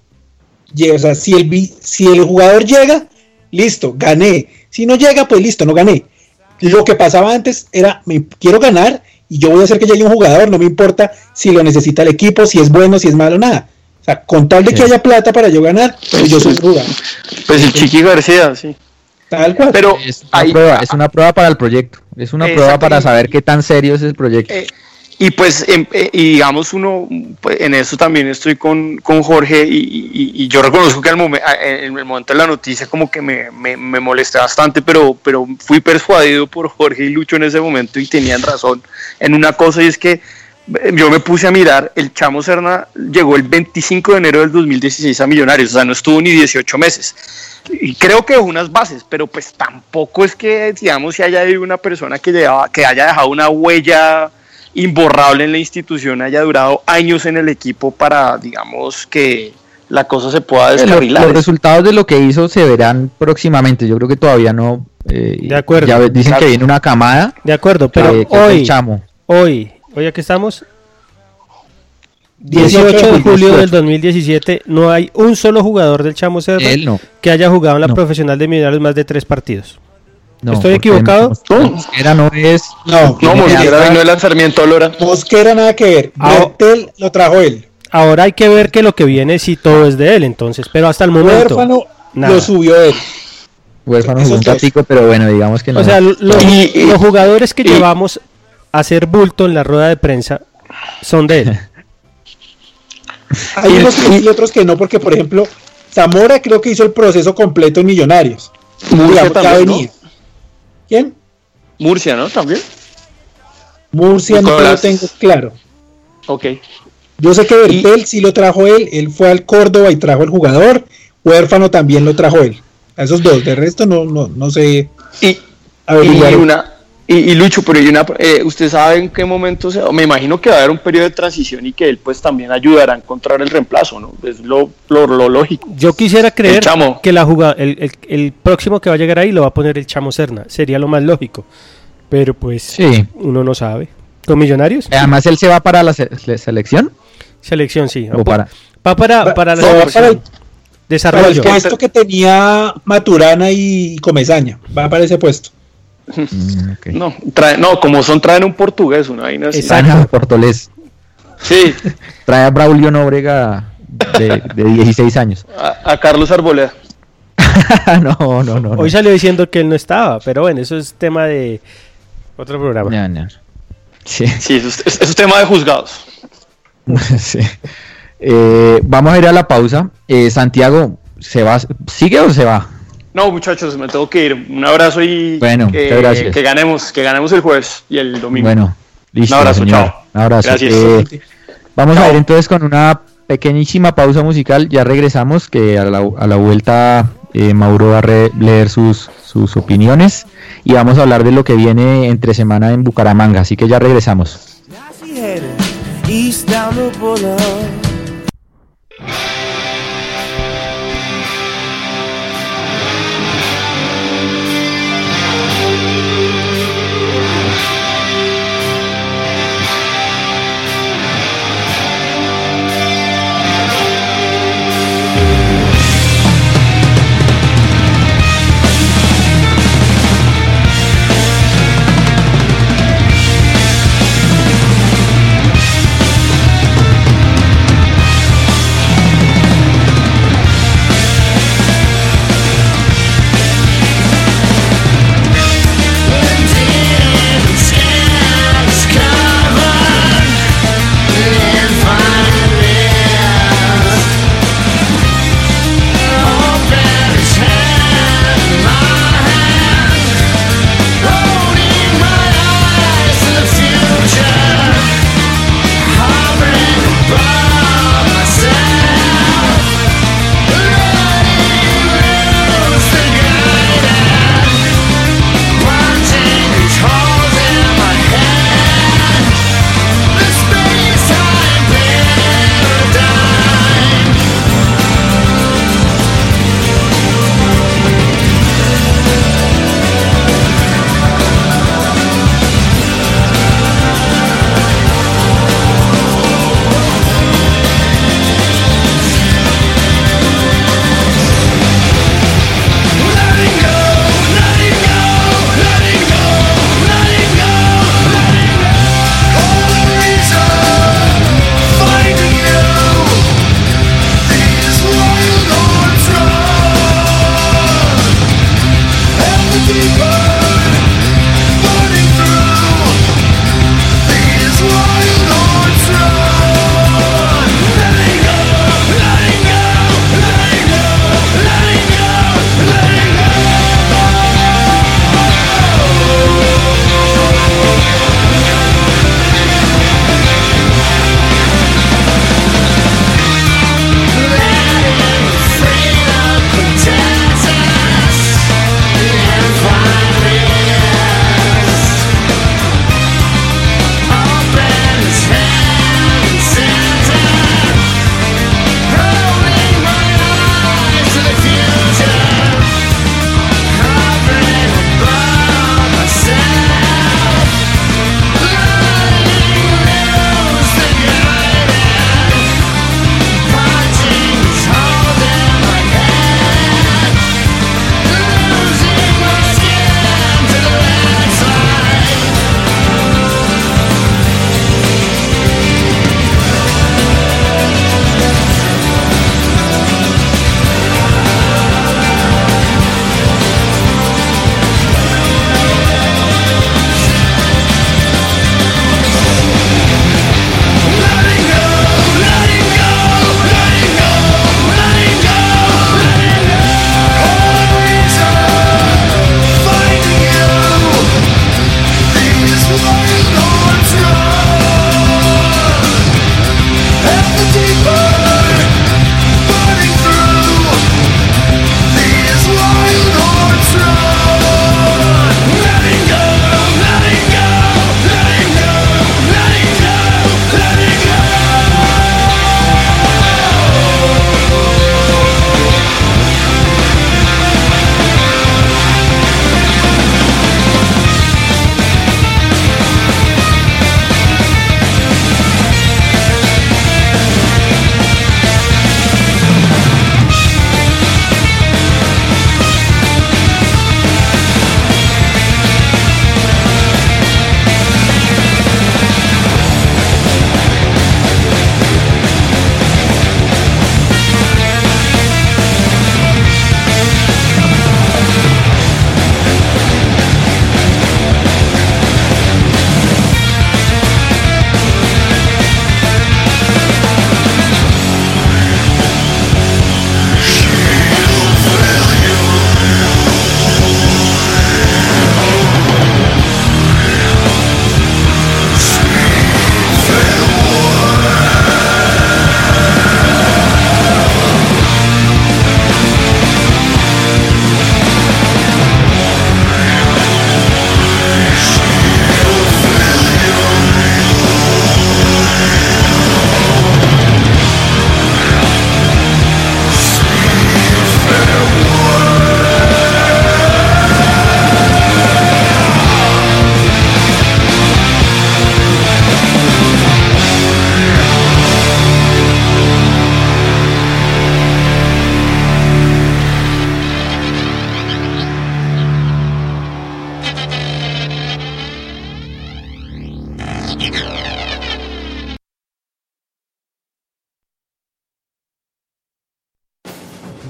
C: o sea, si el, si el jugador llega, listo, gané. Si no llega, pues listo, no gané. Lo que pasaba antes era, me quiero ganar y yo voy a hacer que llegue un jugador, no me importa si lo necesita el equipo, si es bueno, si es malo, nada. O sea, con tal de que haya plata para yo ganar, pues yo soy jugador.
E: Pues el Chiqui García, sí.
C: Tal cual.
E: Pero
D: Es una, prueba, es una prueba para el proyecto. Es una prueba para saber qué tan serio es el proyecto.
E: Eh, y pues, em- eh, y digamos, uno, pues, en eso también estoy con, con Jorge y, y- y yo reconozco que al momen- en el momento de la noticia como que me, me, me molesté bastante, pero, pero fui persuadido por Jorge y Lucho en ese momento y tenían razón en una cosa y es que yo me puse a mirar, el Chamo Serna llegó el 25 de enero del 2016 a Millonarios, o sea, no estuvo ni 18 meses. Y creo que dejó unas bases, pero pues tampoco es que, digamos, si haya habido una persona que, llevaba, que haya dejado una huella imborrable en la institución, haya durado años en el equipo para, digamos, que la cosa se pueda
D: Los,
E: descarrilar.
D: los resultados de lo que hizo se verán próximamente. Yo creo que todavía no. eh,
F: De acuerdo.
D: Ya dicen
E: Claro.
D: que viene una camada.
F: De acuerdo, pero
D: que
F: hoy,
D: chamo.
F: hoy, hoy aquí estamos,
C: 18
F: 18 de julio del 2017, no hay un solo jugador del Chamo Serna
D: Él no.
F: que haya jugado en la
D: No.
F: profesional de Millonarios más de tres partidos.
D: no,
F: ¿Estoy equivocado?
D: Mosquera no es.
C: no,
E: No, Mosquera
C: está-
E: vino el lanzamiento Lora.
C: Mosquera nada que ver.
F: Ah,
C: Bertel lo trajo él.
F: Ahora hay que ver que lo que viene si todo es de él, entonces, pero hasta el momento.
C: Huérfano
F: nada.
C: lo subió él.
D: Huérfano jugó un ratico, pero bueno, digamos que no.
F: O sea, los,
E: Y- y-
F: los jugadores que
E: y-
F: llevamos hacer bulto en la rueda de prensa son de él.
C: Hay unos que sí y otros que no, porque por ejemplo, Zamora creo que hizo el proceso completo en Millonarios.
E: Murcia
C: ya
E: también.
C: ¿Quién?
E: Murcia, ¿no? También.
C: Murcia no lo tengo claro.
E: Ok.
C: Yo sé que Bertel sí lo trajo él, él fue al Córdoba y trajo el jugador, Huérfano también lo trajo él. A esos dos, de resto no, no, no sé
E: Y, y una y, y Lucho, pero hay una, eh, usted sabe en qué momento se, me imagino que va a haber un periodo de transición y que él pues también ayudará a encontrar el reemplazo, ¿no? Es lo, lo, lo lógico.
F: Yo quisiera creer
E: El Chamo.
F: que la jugada, el, el- el próximo que va a llegar ahí lo va a poner el Chamo Serna. Sería lo más lógico. Pero pues
D: Sí.
F: uno no sabe. ¿Con Millonarios?
D: Además, él se va para la se- la selección.
F: Selección, sí.
D: O para.
F: Va para, para la selección.
C: para el- Para
F: Desarrollo.
C: el puesto que tenía Maturana y Comezaña, va para ese puesto.
D: Mm.
E: No, trae, no, como son traen un portugués, una vaina así.
D: Traen a Portolés.
E: Sí,
D: Trae a Braulio Nóbrega de, de 16 años.
E: a, a Carlos Arboleda.
D: no, no, no. no.
F: Hoy salió diciendo que él no estaba, pero bueno, eso es tema de otro programa.
D: No, no. Sí,
E: Sí, eso es, es- eso es tema de juzgados.
D: sí. Eh, vamos a ir a la pausa. Eh, Santiago, ¿se va? ¿Sigue o se va?
E: No, muchachos, me tengo que ir. Un abrazo y
D: Bueno,
E: que,
D: muchas gracias.
E: que ganemos, que ganemos el jueves y el domingo.
D: Bueno, listo.
E: Un abrazo,
D: señor.
E: chao.
D: Un abrazo.
E: Gracias.
D: Eh, vamos a ir entonces con una pequeñísima pausa musical. Ya regresamos, que a la, a la vuelta eh, Mauro va a re- leer sus, sus opiniones y vamos a hablar de lo que viene entre semana en Bucaramanga. Así que ya regresamos.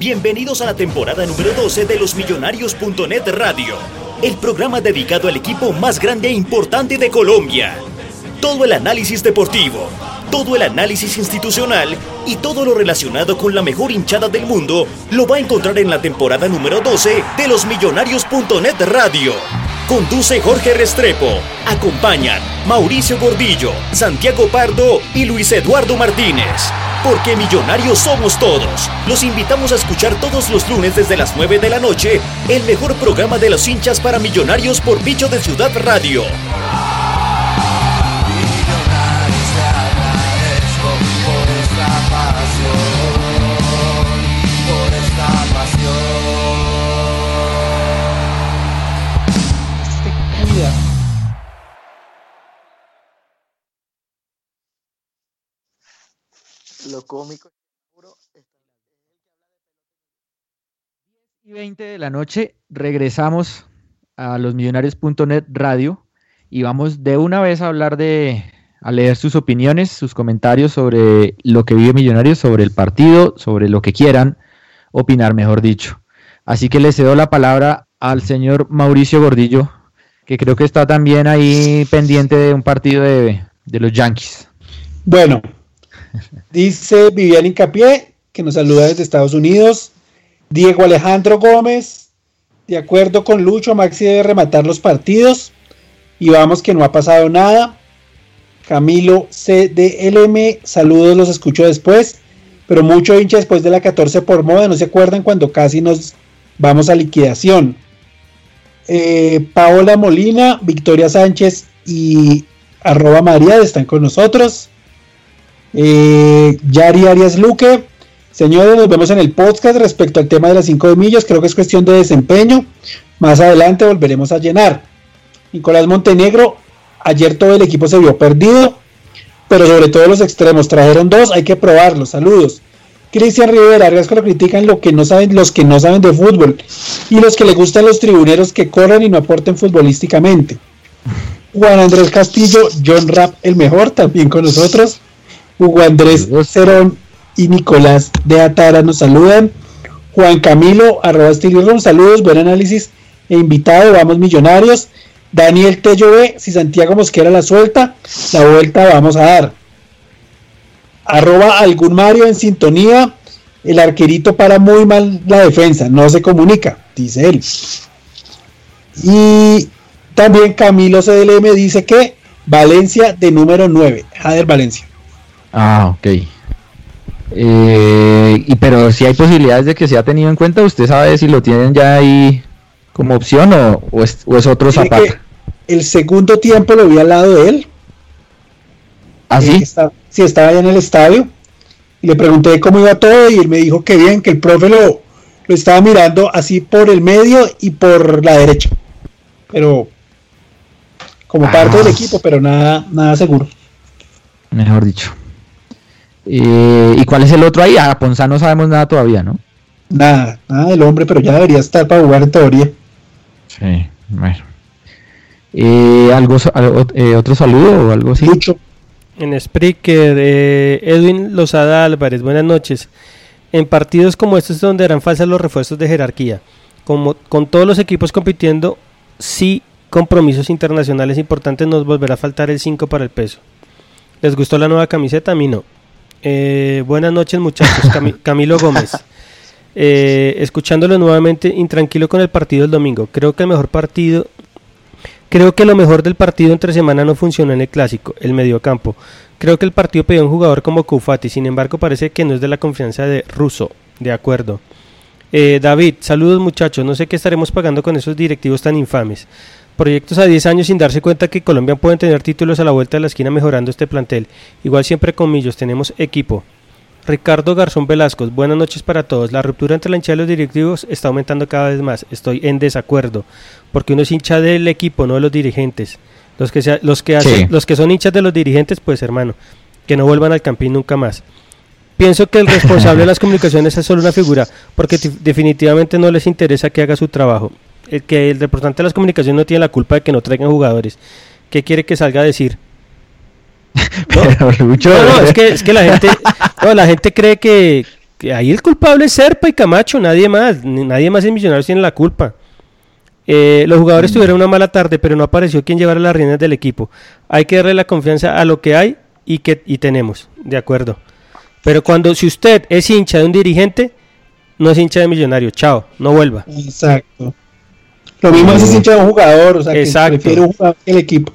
A: Bienvenidos a la temporada número 12 de los Millonarios.net Radio, el programa dedicado al equipo más grande e importante de Colombia. Todo el análisis deportivo, todo el análisis institucional y todo lo relacionado con la mejor hinchada del mundo lo va a encontrar en la temporada número 12 de los Millonarios.net Radio. Conduce Jorge Restrepo. Acompañan Mauricio Gordillo, Santiago Pardo y Luis Eduardo Martínez. Porque millonarios somos todos. Los invitamos a escuchar todos los lunes desde las 9 de la noche el mejor programa de los hinchas para millonarios por Bicho de Ciudad Radio.
B: Cómico.
D: y 20 de la noche regresamos a los millonarios.net radio y vamos de una vez a hablar de, a leer sus opiniones, sus comentarios sobre lo que vive Millonarios, sobre el partido, sobre lo que quieran opinar, mejor dicho. Así que le cedo la palabra al señor Mauricio Gordillo, que creo que está también ahí pendiente de un partido de, de los Yankees.
C: Bueno, dice Vivian Incapié, que nos saluda desde Estados Unidos. Diego Alejandro Gómez, de acuerdo con Lucho, Maxi debe rematar los partidos. Y vamos que no ha pasado nada. Camilo CDLM, saludos, los escucho después. Pero mucho hincha después de la 14 por moda, no se acuerdan cuando casi nos vamos a liquidación. Eh, Paola Molina, Victoria Sánchez y arroba María están con nosotros. Eh, Yari Arias Luque, señores, nos vemos en el podcast respecto al tema de las 5 millas. Creo que es cuestión de desempeño. Más adelante volveremos a llenar. Nicolás Montenegro, ayer todo el equipo se vio perdido, pero sobre todo los extremos trajeron dos, hay que probarlos. Saludos. Cristian Rivera, que lo critican lo que no saben, los que no saben de fútbol y los que le gustan los tribuneros que corren y no aporten futbolísticamente. Juan Andrés Castillo, John Rapp, el mejor, también con nosotros. Hugo Andrés Cerón y Nicolás de Atara nos saludan. Juan Camilo, arroba saludos, buen análisis e invitado, vamos millonarios. Daniel Tello B, si Santiago Mosquera la suelta, la vuelta vamos a dar. Arroba algún Mario en sintonía, el arquerito para muy mal la defensa, no se comunica, dice él. Y también Camilo CDLM dice que Valencia de número 9, Jader Valencia.
D: Ah, ok. Eh, y pero si hay posibilidades de que sea tenido en cuenta, ¿usted sabe si lo tienen ya ahí como opción o, es, otro zapato?
C: El segundo tiempo lo vi al lado de él.
D: ¿Ah, sí?
C: sí, estaba allá en el estadio. Y le pregunté cómo iba todo y él me dijo que bien, que el profe lo, lo estaba mirando así por el medio y por la derecha. Pero como parte del ah. equipo, pero nada, nada seguro.
D: Mejor dicho. Eh, ¿Y cuál es el otro ahí? A Ponzá no sabemos nada todavía, ¿no?
C: Nada, nada del hombre, pero ya debería estar para jugar en teoría.
D: Sí, bueno. Eh, ¿algo, eh, ¿Otro saludo o algo así?
F: Mucho. En Spreaker, Edwin Lozada Álvarez, buenas noches. En partidos como estos es donde eran falsas los refuerzos de jerarquía. Como, con todos los equipos compitiendo, sí compromisos internacionales importantes nos volverá a faltar el 5 para el peso. ¿Les gustó la nueva camiseta? A mí no. Eh, buenas noches muchachos, Camilo Gómez. Eh, escuchándolo nuevamente, intranquilo con el partido del domingo. Creo que el mejor partido, creo que lo mejor del partido entre semana no funcionó en el clásico, el mediocampo. Creo que el partido pidió un jugador como Kufati, sin embargo parece que no es de la confianza de Russo. De acuerdo. Eh, David, saludos muchachos, no sé qué estaremos pagando con esos directivos tan infames. Proyectos a 10 años sin darse cuenta que Colombia pueden tener títulos a la vuelta de la esquina mejorando este plantel. Igual siempre con Millos tenemos equipo. Ricardo Garzón Velasco, buenas noches para todos. La ruptura entre la hinchada y los directivos está aumentando cada vez más. Estoy en desacuerdo, porque uno es hincha del equipo, no de los dirigentes. Los que, los que, hacen, los que son hinchas de los dirigentes, pues hermano, que no vuelvan al campín nunca más. Pienso que el responsable de las comunicaciones es solo una figura, porque definitivamente no les interesa que haga su trabajo el que el representante de las comunicaciones no tiene la culpa de que no traigan jugadores. ¿Qué quiere que salga a decir? No, no, es que, es que la gente, no, la gente cree que, que ahí el culpable es Serpa y Camacho, nadie más, nadie más en Millonarios tiene la culpa. Eh, los jugadores tuvieron una mala tarde, pero no apareció quien llevara las riendas del equipo. Hay que darle la confianza a lo que hay y que y tenemos, de acuerdo. Pero cuando si usted es hincha de un dirigente, no es hincha de Millonario, chao, no vuelva.
C: Exacto. Lo mismo es hincha de un jugador, o sea, que
F: Exacto.
C: prefiere un jugador que el equipo.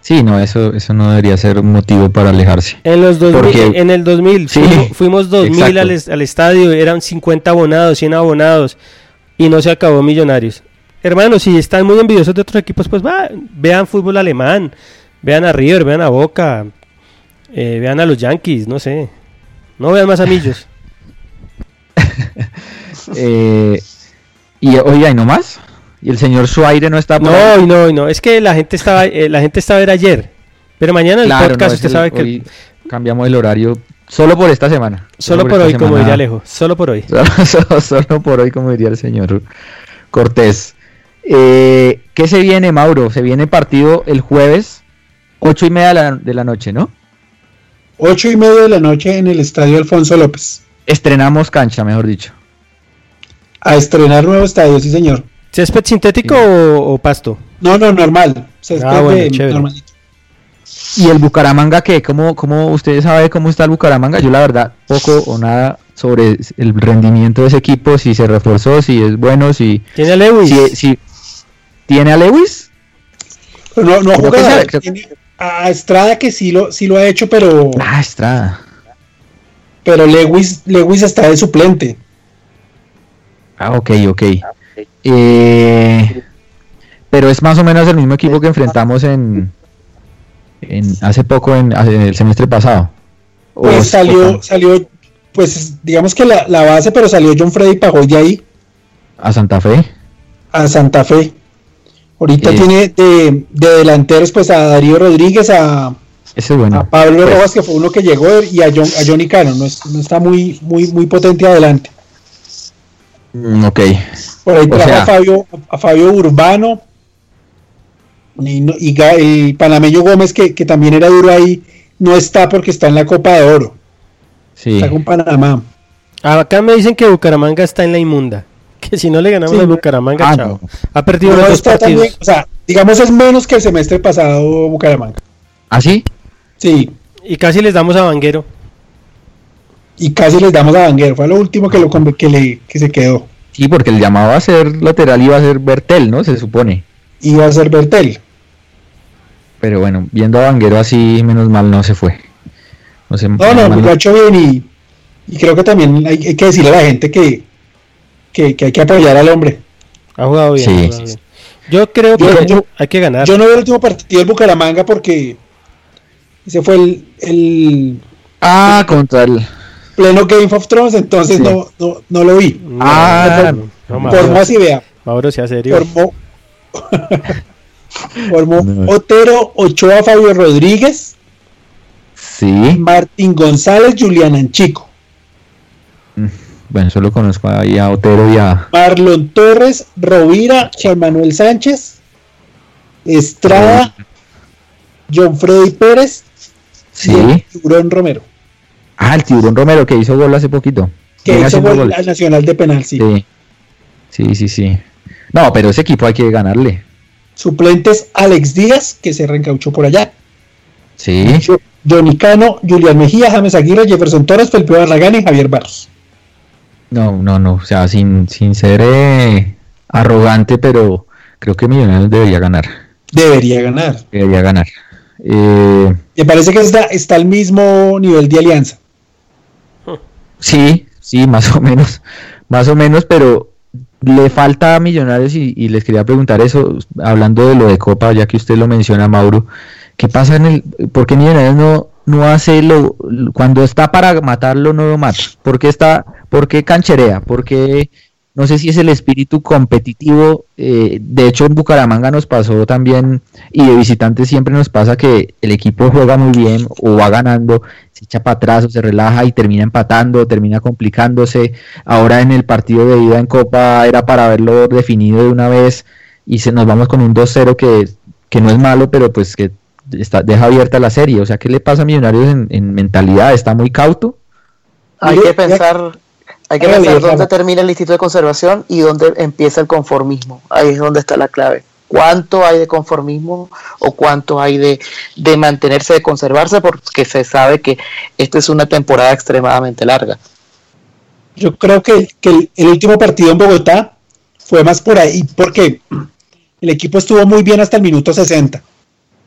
D: Sí, no, eso, eso no debería ser un motivo para alejarse.
F: En los 2000,
D: Porque-
F: en el 2000
D: Sí,
F: fuimos, fuimos 2000
D: exacto.
F: al, al estadio, eran 50 abonados, 100 abonados y no se acabó Millonarios. Hermanos, si están muy envidiosos de otros equipos, pues va, vean fútbol alemán, vean a River, vean a Boca, eh, vean a los Yankees, no sé. No vean más a Millos.
D: Eh, y oiga, ¿y no más? ¿Y el señor Suaire no está por
F: No,
D: ahí?
F: no, no, es que la gente estaba, eh, la gente estaba era ayer, pero mañana el
D: Claro,
F: podcast
D: no,
F: usted
D: el-
F: sabe que
D: hoy cambiamos el horario solo por esta semana.
F: solo por hoy, como diría Alejo, solo por hoy.
D: Solo, solo por hoy, como diría el señor Cortés. Eh, ¿Qué se viene, Mauro? Se viene partido el jueves, ocho y media de la, de la noche, ¿no?
C: Ocho y media de la noche en el estadio Alfonso López.
D: Estrenamos cancha, mejor dicho.
C: A estrenar nuevo estadio, sí señor.
F: ¿Césped sintético o, o pasto?
C: No, no, normal. Césped
F: Ah, bueno,
C: de-
F: chévere.
C: normalito.
D: ¿Y el Bucaramanga qué? ¿Cómo, cómo usted sabe cómo está el Bucaramanga? Yo la verdad poco o nada sobre el rendimiento de ese equipo, si se reforzó, si es bueno, si...
F: Tiene a Lewis.
D: si, si- ¿Tiene a Lewis?
C: Pero no, no
D: que
C: Tiene A Estrada que sí lo, sí lo ha hecho, pero,
D: Ah, Estrada.
C: pero Lewis, Lewis está de suplente.
D: Ah, ok, ok. Eh, pero es más o menos el mismo equipo que enfrentamos en, en hace poco, en, en el semestre pasado. ¿O
C: Pues
D: es-
C: salió, salió, pues digamos que la, la base, pero salió John Freddy Pajoy de ahí
D: a Santa Fe.
C: a Santa Fe. Ahorita
D: Eh.
C: tiene de, de delanteros pues a Darío Rodríguez, a,
D: Ese bueno.
C: a Pablo
D: Pues,
C: Rojas, que fue uno que llegó, y a, John, a Johnny Cano. No, es- no está muy, muy, muy potente adelante.
D: Mm, ok.
C: Por ahí
D: O
C: trajo
D: sea-
C: a, Fabio, a Fabio Urbano y, y panameño Gómez, que, que también era duro ahí, no está porque está en la Copa de Oro.
D: Sí.
C: Está con Panamá.
F: Acá me dicen que Bucaramanga está en la inmunda. Que si no le ganamos
C: Sí.
F: a Bucaramanga,
D: Ah,
F: chao.
D: no.
F: Ha perdido
C: No
F: los dos partidos.
C: también, o sea, digamos es menos que el semestre pasado Bucaramanga.
D: ¿Ah, sí?
C: Sí,
F: Y casi les damos a Vanguero.
C: Y casi les damos a Vanguero. Fue lo último que, lo, que, le, que se quedó.
D: Sí, porque el llamado a ser lateral iba a ser Bertel, ¿no? Se supone.
C: Iba a ser Bertel.
D: Pero bueno, viendo a Vanguero así, menos mal no se fue. No, sé,
C: No, no, ha hecho bien y, y creo que también hay, hay que decirle a la gente que, que, que hay que apoyar al hombre.
F: Ha jugado bien.
D: Sí.
F: ha jugado bien. Yo creo
C: Yo-
F: que
C: yo-
F: hay que ganar.
C: Yo no veo el último partido del Bucaramanga porque ese fue el, el
D: Ah, contra el...
C: pleno Game of Thrones, entonces
D: Sí.
C: no, no, no lo vi.
D: Ah,
F: no, no,
C: Formó
F: Mauro,
C: así, vea.
F: Mauro, sea serio.
C: Formó, formó
D: No.
C: Otero, Ochoa, Fabio Rodríguez,
D: Sí.
C: Martín González, Julián Anchico,
D: Bueno, solo conozco ahí a Otero y a...
C: Marlon Torres, Rovira, Juan Manuel Sánchez, Estrada, John Freddy Pérez y
D: Sí.
C: Tiburón Romero,
D: Ah, el Tiburón Romero que hizo gol hace poquito.
C: que hizo gol
D: goles.
C: al Nacional de Penal, sí.
D: Sí. Sí, sí, sí. No, pero ese equipo hay que ganarle.
C: Suplentes Alex Díaz, que se reencauchó por allá.
D: Sí.
C: Jo- Johnny Cano, Julián Mejía, James Aguirre, Jefferson Torres, Felipe Barragán y Javier Barros.
D: No, no, no. O sea, sin, sin ser eh, arrogante, pero creo que Millonarios debería ganar.
C: Debería ganar.
D: Debería ganar. Eh,
C: Me parece que está, está al mismo nivel de alianza.
D: Sí, sí, más o menos. Más o menos, pero le falta a Millonarios y, y les quería preguntar eso, hablando de lo de Copa, ya que usted lo menciona, Mauro. ¿Qué pasa en el... ¿Por qué Millonarios no, no hace lo... Cuando está para matarlo, no lo mata? ¿Por qué está... ¿Por qué cancherea? ¿Por qué... No sé si es el espíritu competitivo. eh, de hecho, en Bucaramanga nos pasó también, y de visitantes siempre nos pasa que el equipo juega muy bien o va ganando, se echa para atrás o se relaja y termina empatando, termina complicándose. Ahora en el partido de ida en Copa era para haberlo definido de una vez y se nos vamos con un 2-0 que, que no es malo, pero pues que, está, deja abierta la serie. O sea, ¿qué le pasa a Millonarios en, en mentalidad? ¿Está muy cauto?
B: Hay que pensar, hay que pensar dónde termina el instituto de conservación y dónde empieza el conformismo. Ahí es donde está la clave. ¿Cuánto hay de conformismo o cuánto hay de, de mantenerse, de conservarse? Porque se sabe que esta es una temporada extremadamente larga.
C: Yo creo que, que el, el último partido en Bogotá fue más por ahí, porque el equipo estuvo muy bien hasta el minuto 60.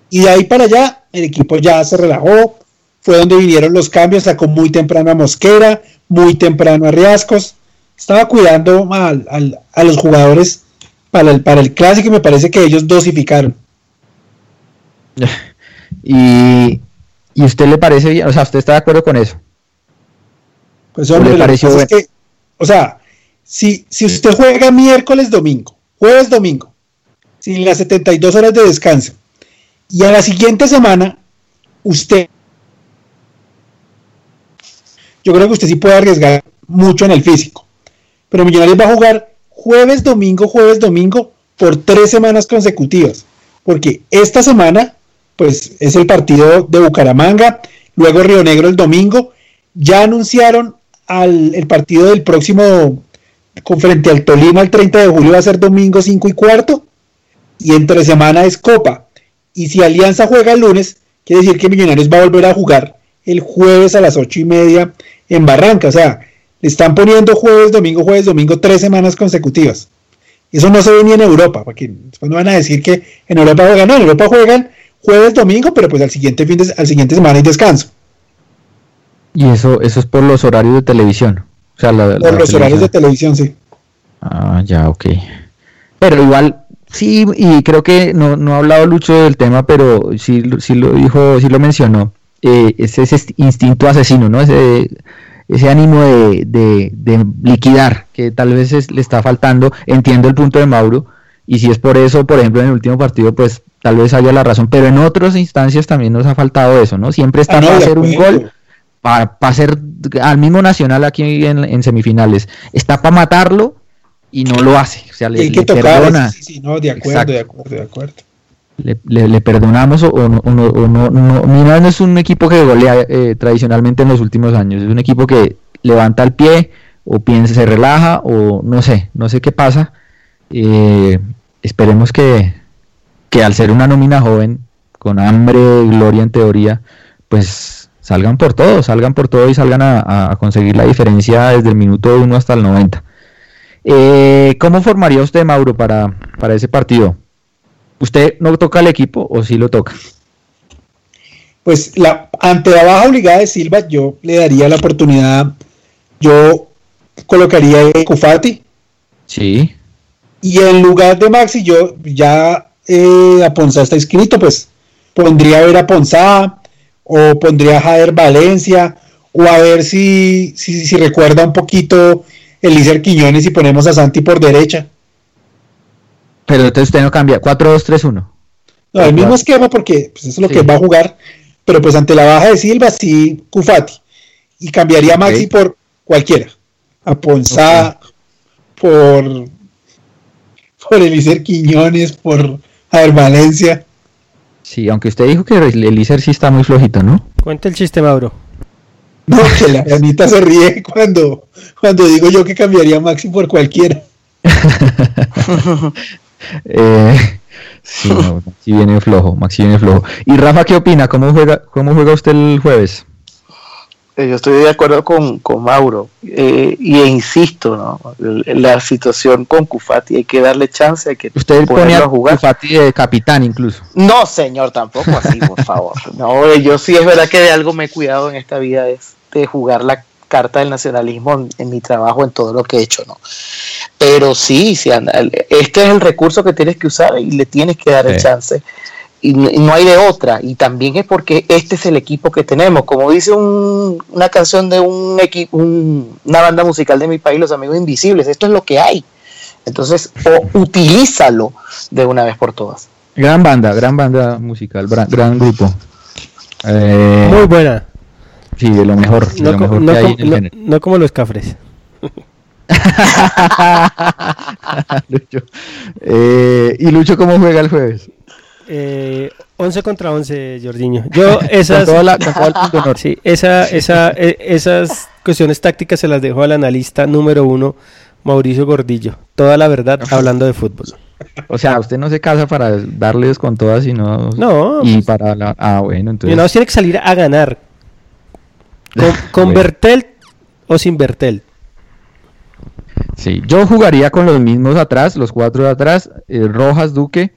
C: Y de ahí para allá, el equipo ya se relajó, fue donde vinieron los cambios, sacó muy temprano a Mosquera, muy temprano a Riascos, estaba cuidando al- al- a los jugadores para el, para el clásico y me parece que ellos dosificaron.
D: Y, y usted le parece bien, o sea, ¿usted está de acuerdo con eso?
C: Pues
D: ¿O
C: hombre,
D: le
C: que
D: pareció
C: es que, o sea, si, si usted juega miércoles, domingo, jueves, domingo, sin las 72 horas de descanso, y a la siguiente semana, usted, yo creo que usted sí puede arriesgar mucho en el físico, pero Millonarios va a jugar jueves, domingo, jueves, domingo, por tres semanas consecutivas, porque esta semana, pues es el partido de Bucaramanga, luego Río Negro el domingo, ya anunciaron al, el partido del próximo con frente al Tolima el 30 de julio va a ser domingo 5 y cuarto. Y entre semana es Copa. Y si Alianza juega el lunes quiere decir que Millonarios va a volver a jugar el jueves a las ocho y media en Barranca o sea le están poniendo jueves domingo jueves domingo tres semanas consecutivas eso no se ve ni en Europa porque después no van a decir que en Europa juegan no en Europa juegan jueves domingo pero pues al siguiente fin de, al siguiente semana hay descanso
D: Y eso, eso es por los horarios de televisión. O sea, la-
C: por
D: la
C: los horarios de
D: televisión.
C: sí
D: Ah, ya, ok. Pero igual, sí, y creo que no, no ha hablado Lucho del tema, pero sí, sí lo dijo, sí lo mencionó. Eh, es ese instinto asesino, ¿no? Ese, ese ánimo de, de- de liquidar que tal vez es- le está faltando. Entiendo el punto de Mauro, y si es por eso, por ejemplo, en el último partido, pues tal vez haya la razón, pero en otras instancias también nos ha faltado eso, ¿no? Siempre está
C: Ah,
D: para hacer un gol para, hacer al mismo Nacional aquí en, en semifinales. Está para matarlo y no lo hace. O sea, le,
C: hay que
D: le
C: tocar
D: perdona.
C: sí, sí, no, de acuerdo,
D: Exacto.
C: de acuerdo, de acuerdo.
D: Le, le- le perdonamos o, no, o no, no, no- no es un equipo que golea eh, tradicionalmente en los últimos años. Es un equipo que levanta el pie o piensa, se relaja o no sé, no sé qué pasa. Eh, esperemos que, que al ser una nómina joven, con hambre gloria en teoría, pues salgan por todo, salgan por todo y salgan a, a conseguir la diferencia desde el minuto 1 hasta el 90. Eh, ¿Cómo formaría usted, Mauro, para, para ese partido? ¿Usted no toca el equipo o sí lo toca?
C: Pues la, ante la baja obligada de Silva, yo le daría la oportunidad, yo colocaría a Cufati
D: Sí.
C: y en lugar de Maxi, yo ya eh, a Ponzá está inscrito, pues pondría a ver a Ponzá o pondría a Jader Valencia o a ver si, si, si recuerda un poquito Elícer Quiñones y ponemos a Santi por derecha.
D: Pero entonces usted no cambia. 4-2-3-1.
C: No, el mismo esquema porque pues, eso es lo
D: Sí.
C: que va a jugar, pero pues ante la baja de Silva sí Cufati y cambiaría a Maxi por cualquiera, a Ponzá, por por Elícer Quiñones, por Jader Valencia.
D: Sí, aunque usted dijo que el Elícer sí está muy flojito, ¿no?
F: Cuenta el chiste, Mauro.
C: No, que la Anita se ríe cuando, cuando digo yo que cambiaría a Maxi por cualquiera.
D: Eh, sí, no, Maxi viene flojo, Maxi viene flojo. ¿Y Rafa qué opina? ¿Cómo juega, cómo juega usted el jueves?
B: Eh, Yo estoy de acuerdo con, con Mauro eh, y insisto, ¿no? La situación con Cufati hay que darle chance, hay que
D: Usted pone
B: ponerlo
D: a
B: a jugar.
D: Fati de capitán incluso.
B: No, señor, tampoco así, por favor. No, eh, yo sí es verdad que de algo me he cuidado en esta vida es de jugar la carta del nacionalismo en, en mi trabajo, en todo lo que he hecho, ¿no? Pero sí, sí anda, este es el recurso que tienes que usar y le tienes que dar el chance. Y no, y no hay de otra. Y también es porque este es el equipo que tenemos. Como dice un- una canción de un equipo, una banda musical de mi país, Los Amigos Invisibles, esto es lo que hay. Entonces, o utilízalo de una vez por todas.
D: Gran banda, gran banda musical, gran, gran grupo. Eh,
F: Muy buena.
D: Sí, de lo mejor, de
F: No,
D: lo
F: co-
D: mejor
F: no
D: que hay
F: com-
D: en el
F: no-
D: género.
F: no como los cafres.
D: Lucho. Eh, ¿Y Lucho cómo juega el jueves?
F: Eh, 11 contra 11, Jordiño. Yo esas,
D: Con toda la- con todo el punto honor.
F: sí, esa, esa, eh, esas cuestiones tácticas se las dejo al analista número uno, Mauricio Gordillo. Toda la verdad hablando de fútbol.
D: O sea, usted no se casa para darles con todas, sino.
F: No,
D: Y
F: pues,
D: para la. Ah, bueno, entonces.
F: Millonarios tiene que salir a ganar. Con, con. Bertel o sin Bertel.
D: Sí, yo jugaría con los mismos atrás, los cuatro de atrás, eh, Rojas, Duque,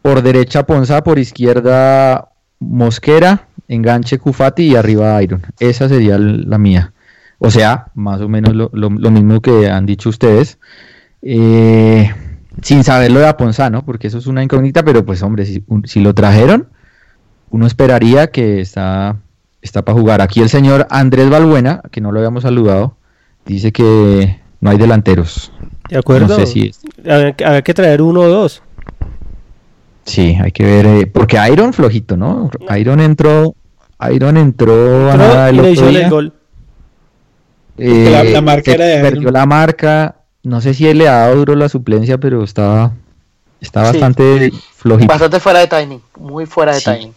D: por derecha Ponza, por izquierda Mosquera, enganche Cufati y arriba Iron. Esa sería la mía. O sea, más o menos lo, lo- lo mismo que han dicho ustedes. Eh, sin saber lo de Aponza, ¿no? Porque eso es una incógnita, pero pues hombre, si, un- si lo trajeron, uno esperaría que está, está para jugar. Aquí el señor Andrés Balbuena, que no lo habíamos saludado, dice que no hay delanteros.
F: ¿De acuerdo?
D: No sé si es-
F: Había que- traer uno o dos.
D: Sí, hay que ver, eh, porque Iron flojito, ¿no? Iron entró, Iron entró a
F: Entró
D: nada el otro
F: hizo el
D: día,
F: gol.
D: eh,
C: La- la marca
D: se
C: era de
D: perdió
C: Iron.
D: la marca, no sé si él le ha dado duro la suplencia, pero está, está
B: Sí.
D: bastante flojito.
B: Bastante fuera de timing, muy fuera de
D: Sí.
B: timing.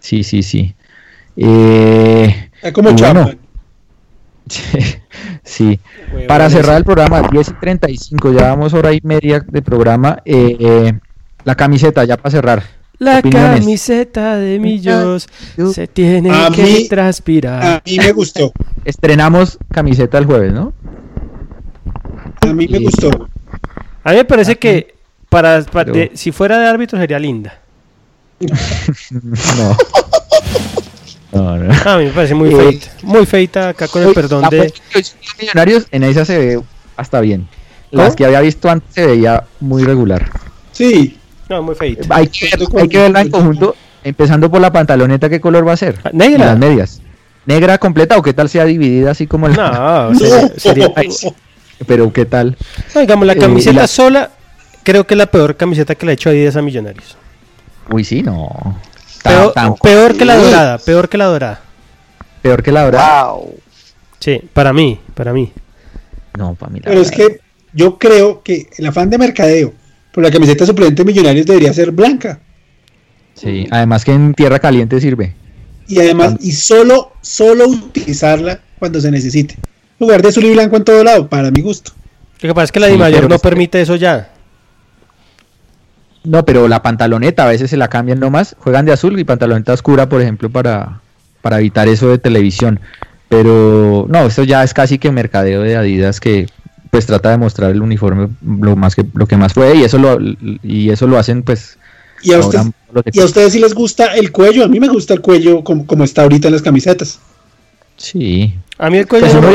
D: Sí, sí, sí. Eh,
C: Está como
D: bueno, sí. Para cerrar el programa, 10 y 35, ya vamos hora y media de programa. eh, eh, la camiseta, ya para cerrar.
F: La
D: Opiniones.
F: camiseta de Millos se tiene
C: A
F: que
C: mí-
F: transpirar.
C: A mí me gustó.
D: Estrenamos camiseta el jueves, ¿no?
C: A mí me gustó.
F: A mí me parece que para, para-
D: Pero-
F: de- si fuera de árbitro sería linda.
D: No. No, no.
F: A mí me parece muy
D: Eh,
F: feita. Muy feita acá con el
D: Uy,
F: perdón
D: la
F: de...
D: Millonarios, en esa se ve hasta bien. Las
F: ¿Cómo?
D: que había visto antes se veía muy regular.
C: Sí.
F: No, muy feita.
D: Hay que, hay que verla en
C: con-
D: conjunto, empezando por la pantaloneta, ¿qué color va a ser?
F: Ah, Negra.
D: las medias. ¿Negra completa o qué tal sea dividida así como la...
F: No, sería, sería-
D: Ay, Pero qué tal?
F: No, digamos, la
D: Eh,
F: camiseta
D: la-
F: sola creo que es la peor camiseta que le ha hecho Adidas a Millonarios.
D: Uy, sí, no.
F: Peor,
D: Tan- tan-
F: peor que la dorada, peor que la dorada.
D: peor que la.
B: Wow.
F: Sí, para mí, para mí.
D: No, para mí la
C: Pero es
D: Dorada.
C: que yo creo que el afán de mercadeo por la camiseta suplente de Millonarios debería ser blanca.
D: Sí, además que en tierra caliente sirve.
C: Y además, y solo, solo utilizarla cuando se necesite. En lugar de azul y blanco en todo lado, para mi gusto.
F: Lo que pasa es que la
D: Sí,
F: Di Mayor no permite eso ya.
D: No, pero la pantaloneta a veces se la cambian nomás. Juegan de azul y pantaloneta oscura, por ejemplo, para, para evitar eso de televisión. Pero no, esto ya es casi que mercadeo de Adidas que pues trata de mostrar el uniforme lo más que lo que más puede y eso lo y eso lo hacen pues
C: Y a, ustedes,
D: los de-
C: y a ustedes si les gusta el cuello, a mí me gusta el cuello como, como está ahorita en las camisetas.
D: sí
F: A mí el cuello
D: Pues
F: no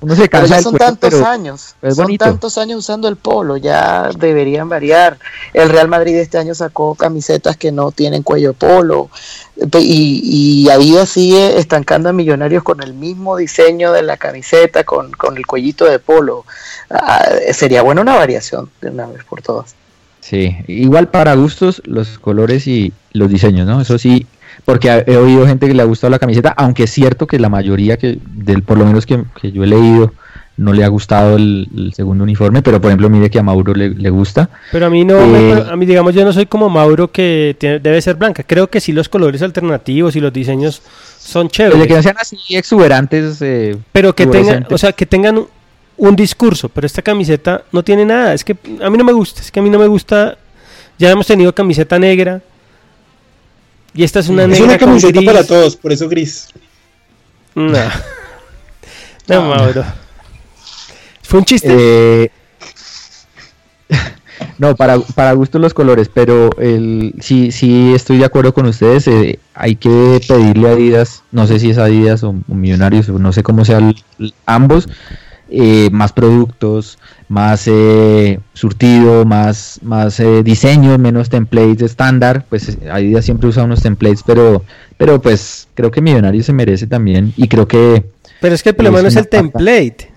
D: uno se
B: Pero
D: cansa
B: ya
D: del
B: son tantos
D: pero
B: años,
D: es
B: son
D: bonito.
B: tantos años usando el polo, ya deberían variar. El Real Madrid este año sacó camisetas que no tienen cuello polo y, y Adidas sigue estancando a Millonarios con el mismo diseño de la camiseta, con, con el cuellito de polo. Ah, sería buena una variación de una vez por todas.
D: Sí, igual para gustos, los colores y los diseños, ¿no? Eso sí, porque he oído gente que le ha gustado la camiseta, aunque es cierto que la mayoría, que del por lo menos que, que yo he leído, no le ha gustado el, el segundo uniforme, pero por ejemplo, mire que a Mauro le, le gusta.
F: Pero a mí no, me-
D: Eh,
F: a mí digamos yo no soy como Mauro que tiene- debe ser blanca. Creo que sí los colores alternativos y los diseños son
D: Desde que
F: chéveres.
D: no sean así exuberantes, eh,
F: Pero que tengan, o sea, que tengan un, un discurso. Pero esta camiseta no tiene nada. Es que a mí no me gusta. Es que a mí no me gusta. Ya hemos tenido camiseta negra. Y esta es una
C: Es
F: negra
C: una
F: con
C: camiseta
F: gris.
C: para todos, por eso gris.
F: No. No, Mauro. Fue un chiste.
D: Eh, no, para, para gusto los colores, pero el, sí, sí estoy de acuerdo con ustedes. eh, hay que pedirle a Adidas, no sé si es Adidas o, o Millonarios, o no sé cómo sean ambos, eh, más productos, más eh, surtido, más, más eh, diseño, menos templates estándar. Pues eh, Adidas siempre usa unos templates, pero, pero pues creo que Millonarios se merece también y creo que
F: Pero es que el problema no es el template.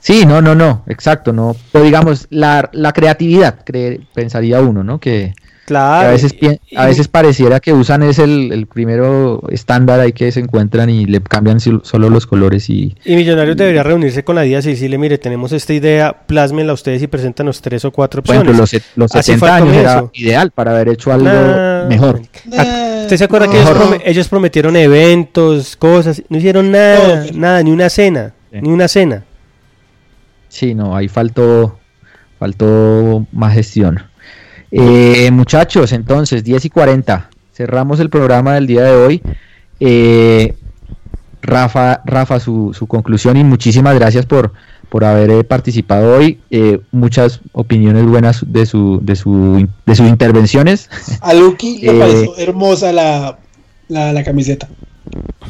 D: Sí, no, no, no, exacto, no. Pero digamos, la, la creatividad, cre- pensaría uno, ¿no? Que,
F: Claro.
D: a veces, a veces pareciera que usan es el, el primero estándar ahí que se encuentran y le cambian solo los colores y
F: Y Millonarios debería reunirse con la DIAS y decirle, mire, tenemos esta idea, plásmenla ustedes y preséntanos tres o cuatro
D: por
F: opciones.
D: ejemplo los, los
F: Así
D: 70
F: fue al
D: años era ideal para haber hecho algo
F: Nah,
D: mejor.
F: Ah, ¿Usted se acuerda que
C: no.
F: ellos, prome- ellos prometieron eventos, cosas? No hicieron nada, nada, ni una cena,
D: Sí.
F: ni una cena.
D: Sí, no, ahí faltó, faltó más gestión. Eh, muchachos, entonces, 10 y 40. Cerramos el programa del día de hoy. Eh, Rafa, Rafa su, su conclusión y muchísimas gracias por, por haber eh, participado hoy. Eh, muchas opiniones buenas de, su, de, su, de sus intervenciones.
C: A Lucky le
D: Eh,
C: pareció hermosa la, la, la camiseta.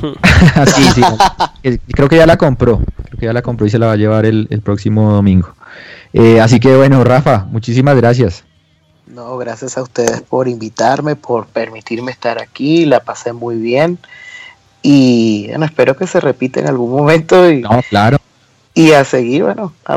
D: sí, sí. Creo que ya la compró. Creo que ya la compró y se la va a llevar el, el próximo domingo. Eh, así que bueno, Rafa, muchísimas gracias.
B: No, gracias a ustedes por invitarme, por permitirme estar aquí, la pasé muy bien y bueno, espero que se repita en algún momento y,
D: No, claro.
B: y a seguir, bueno, a-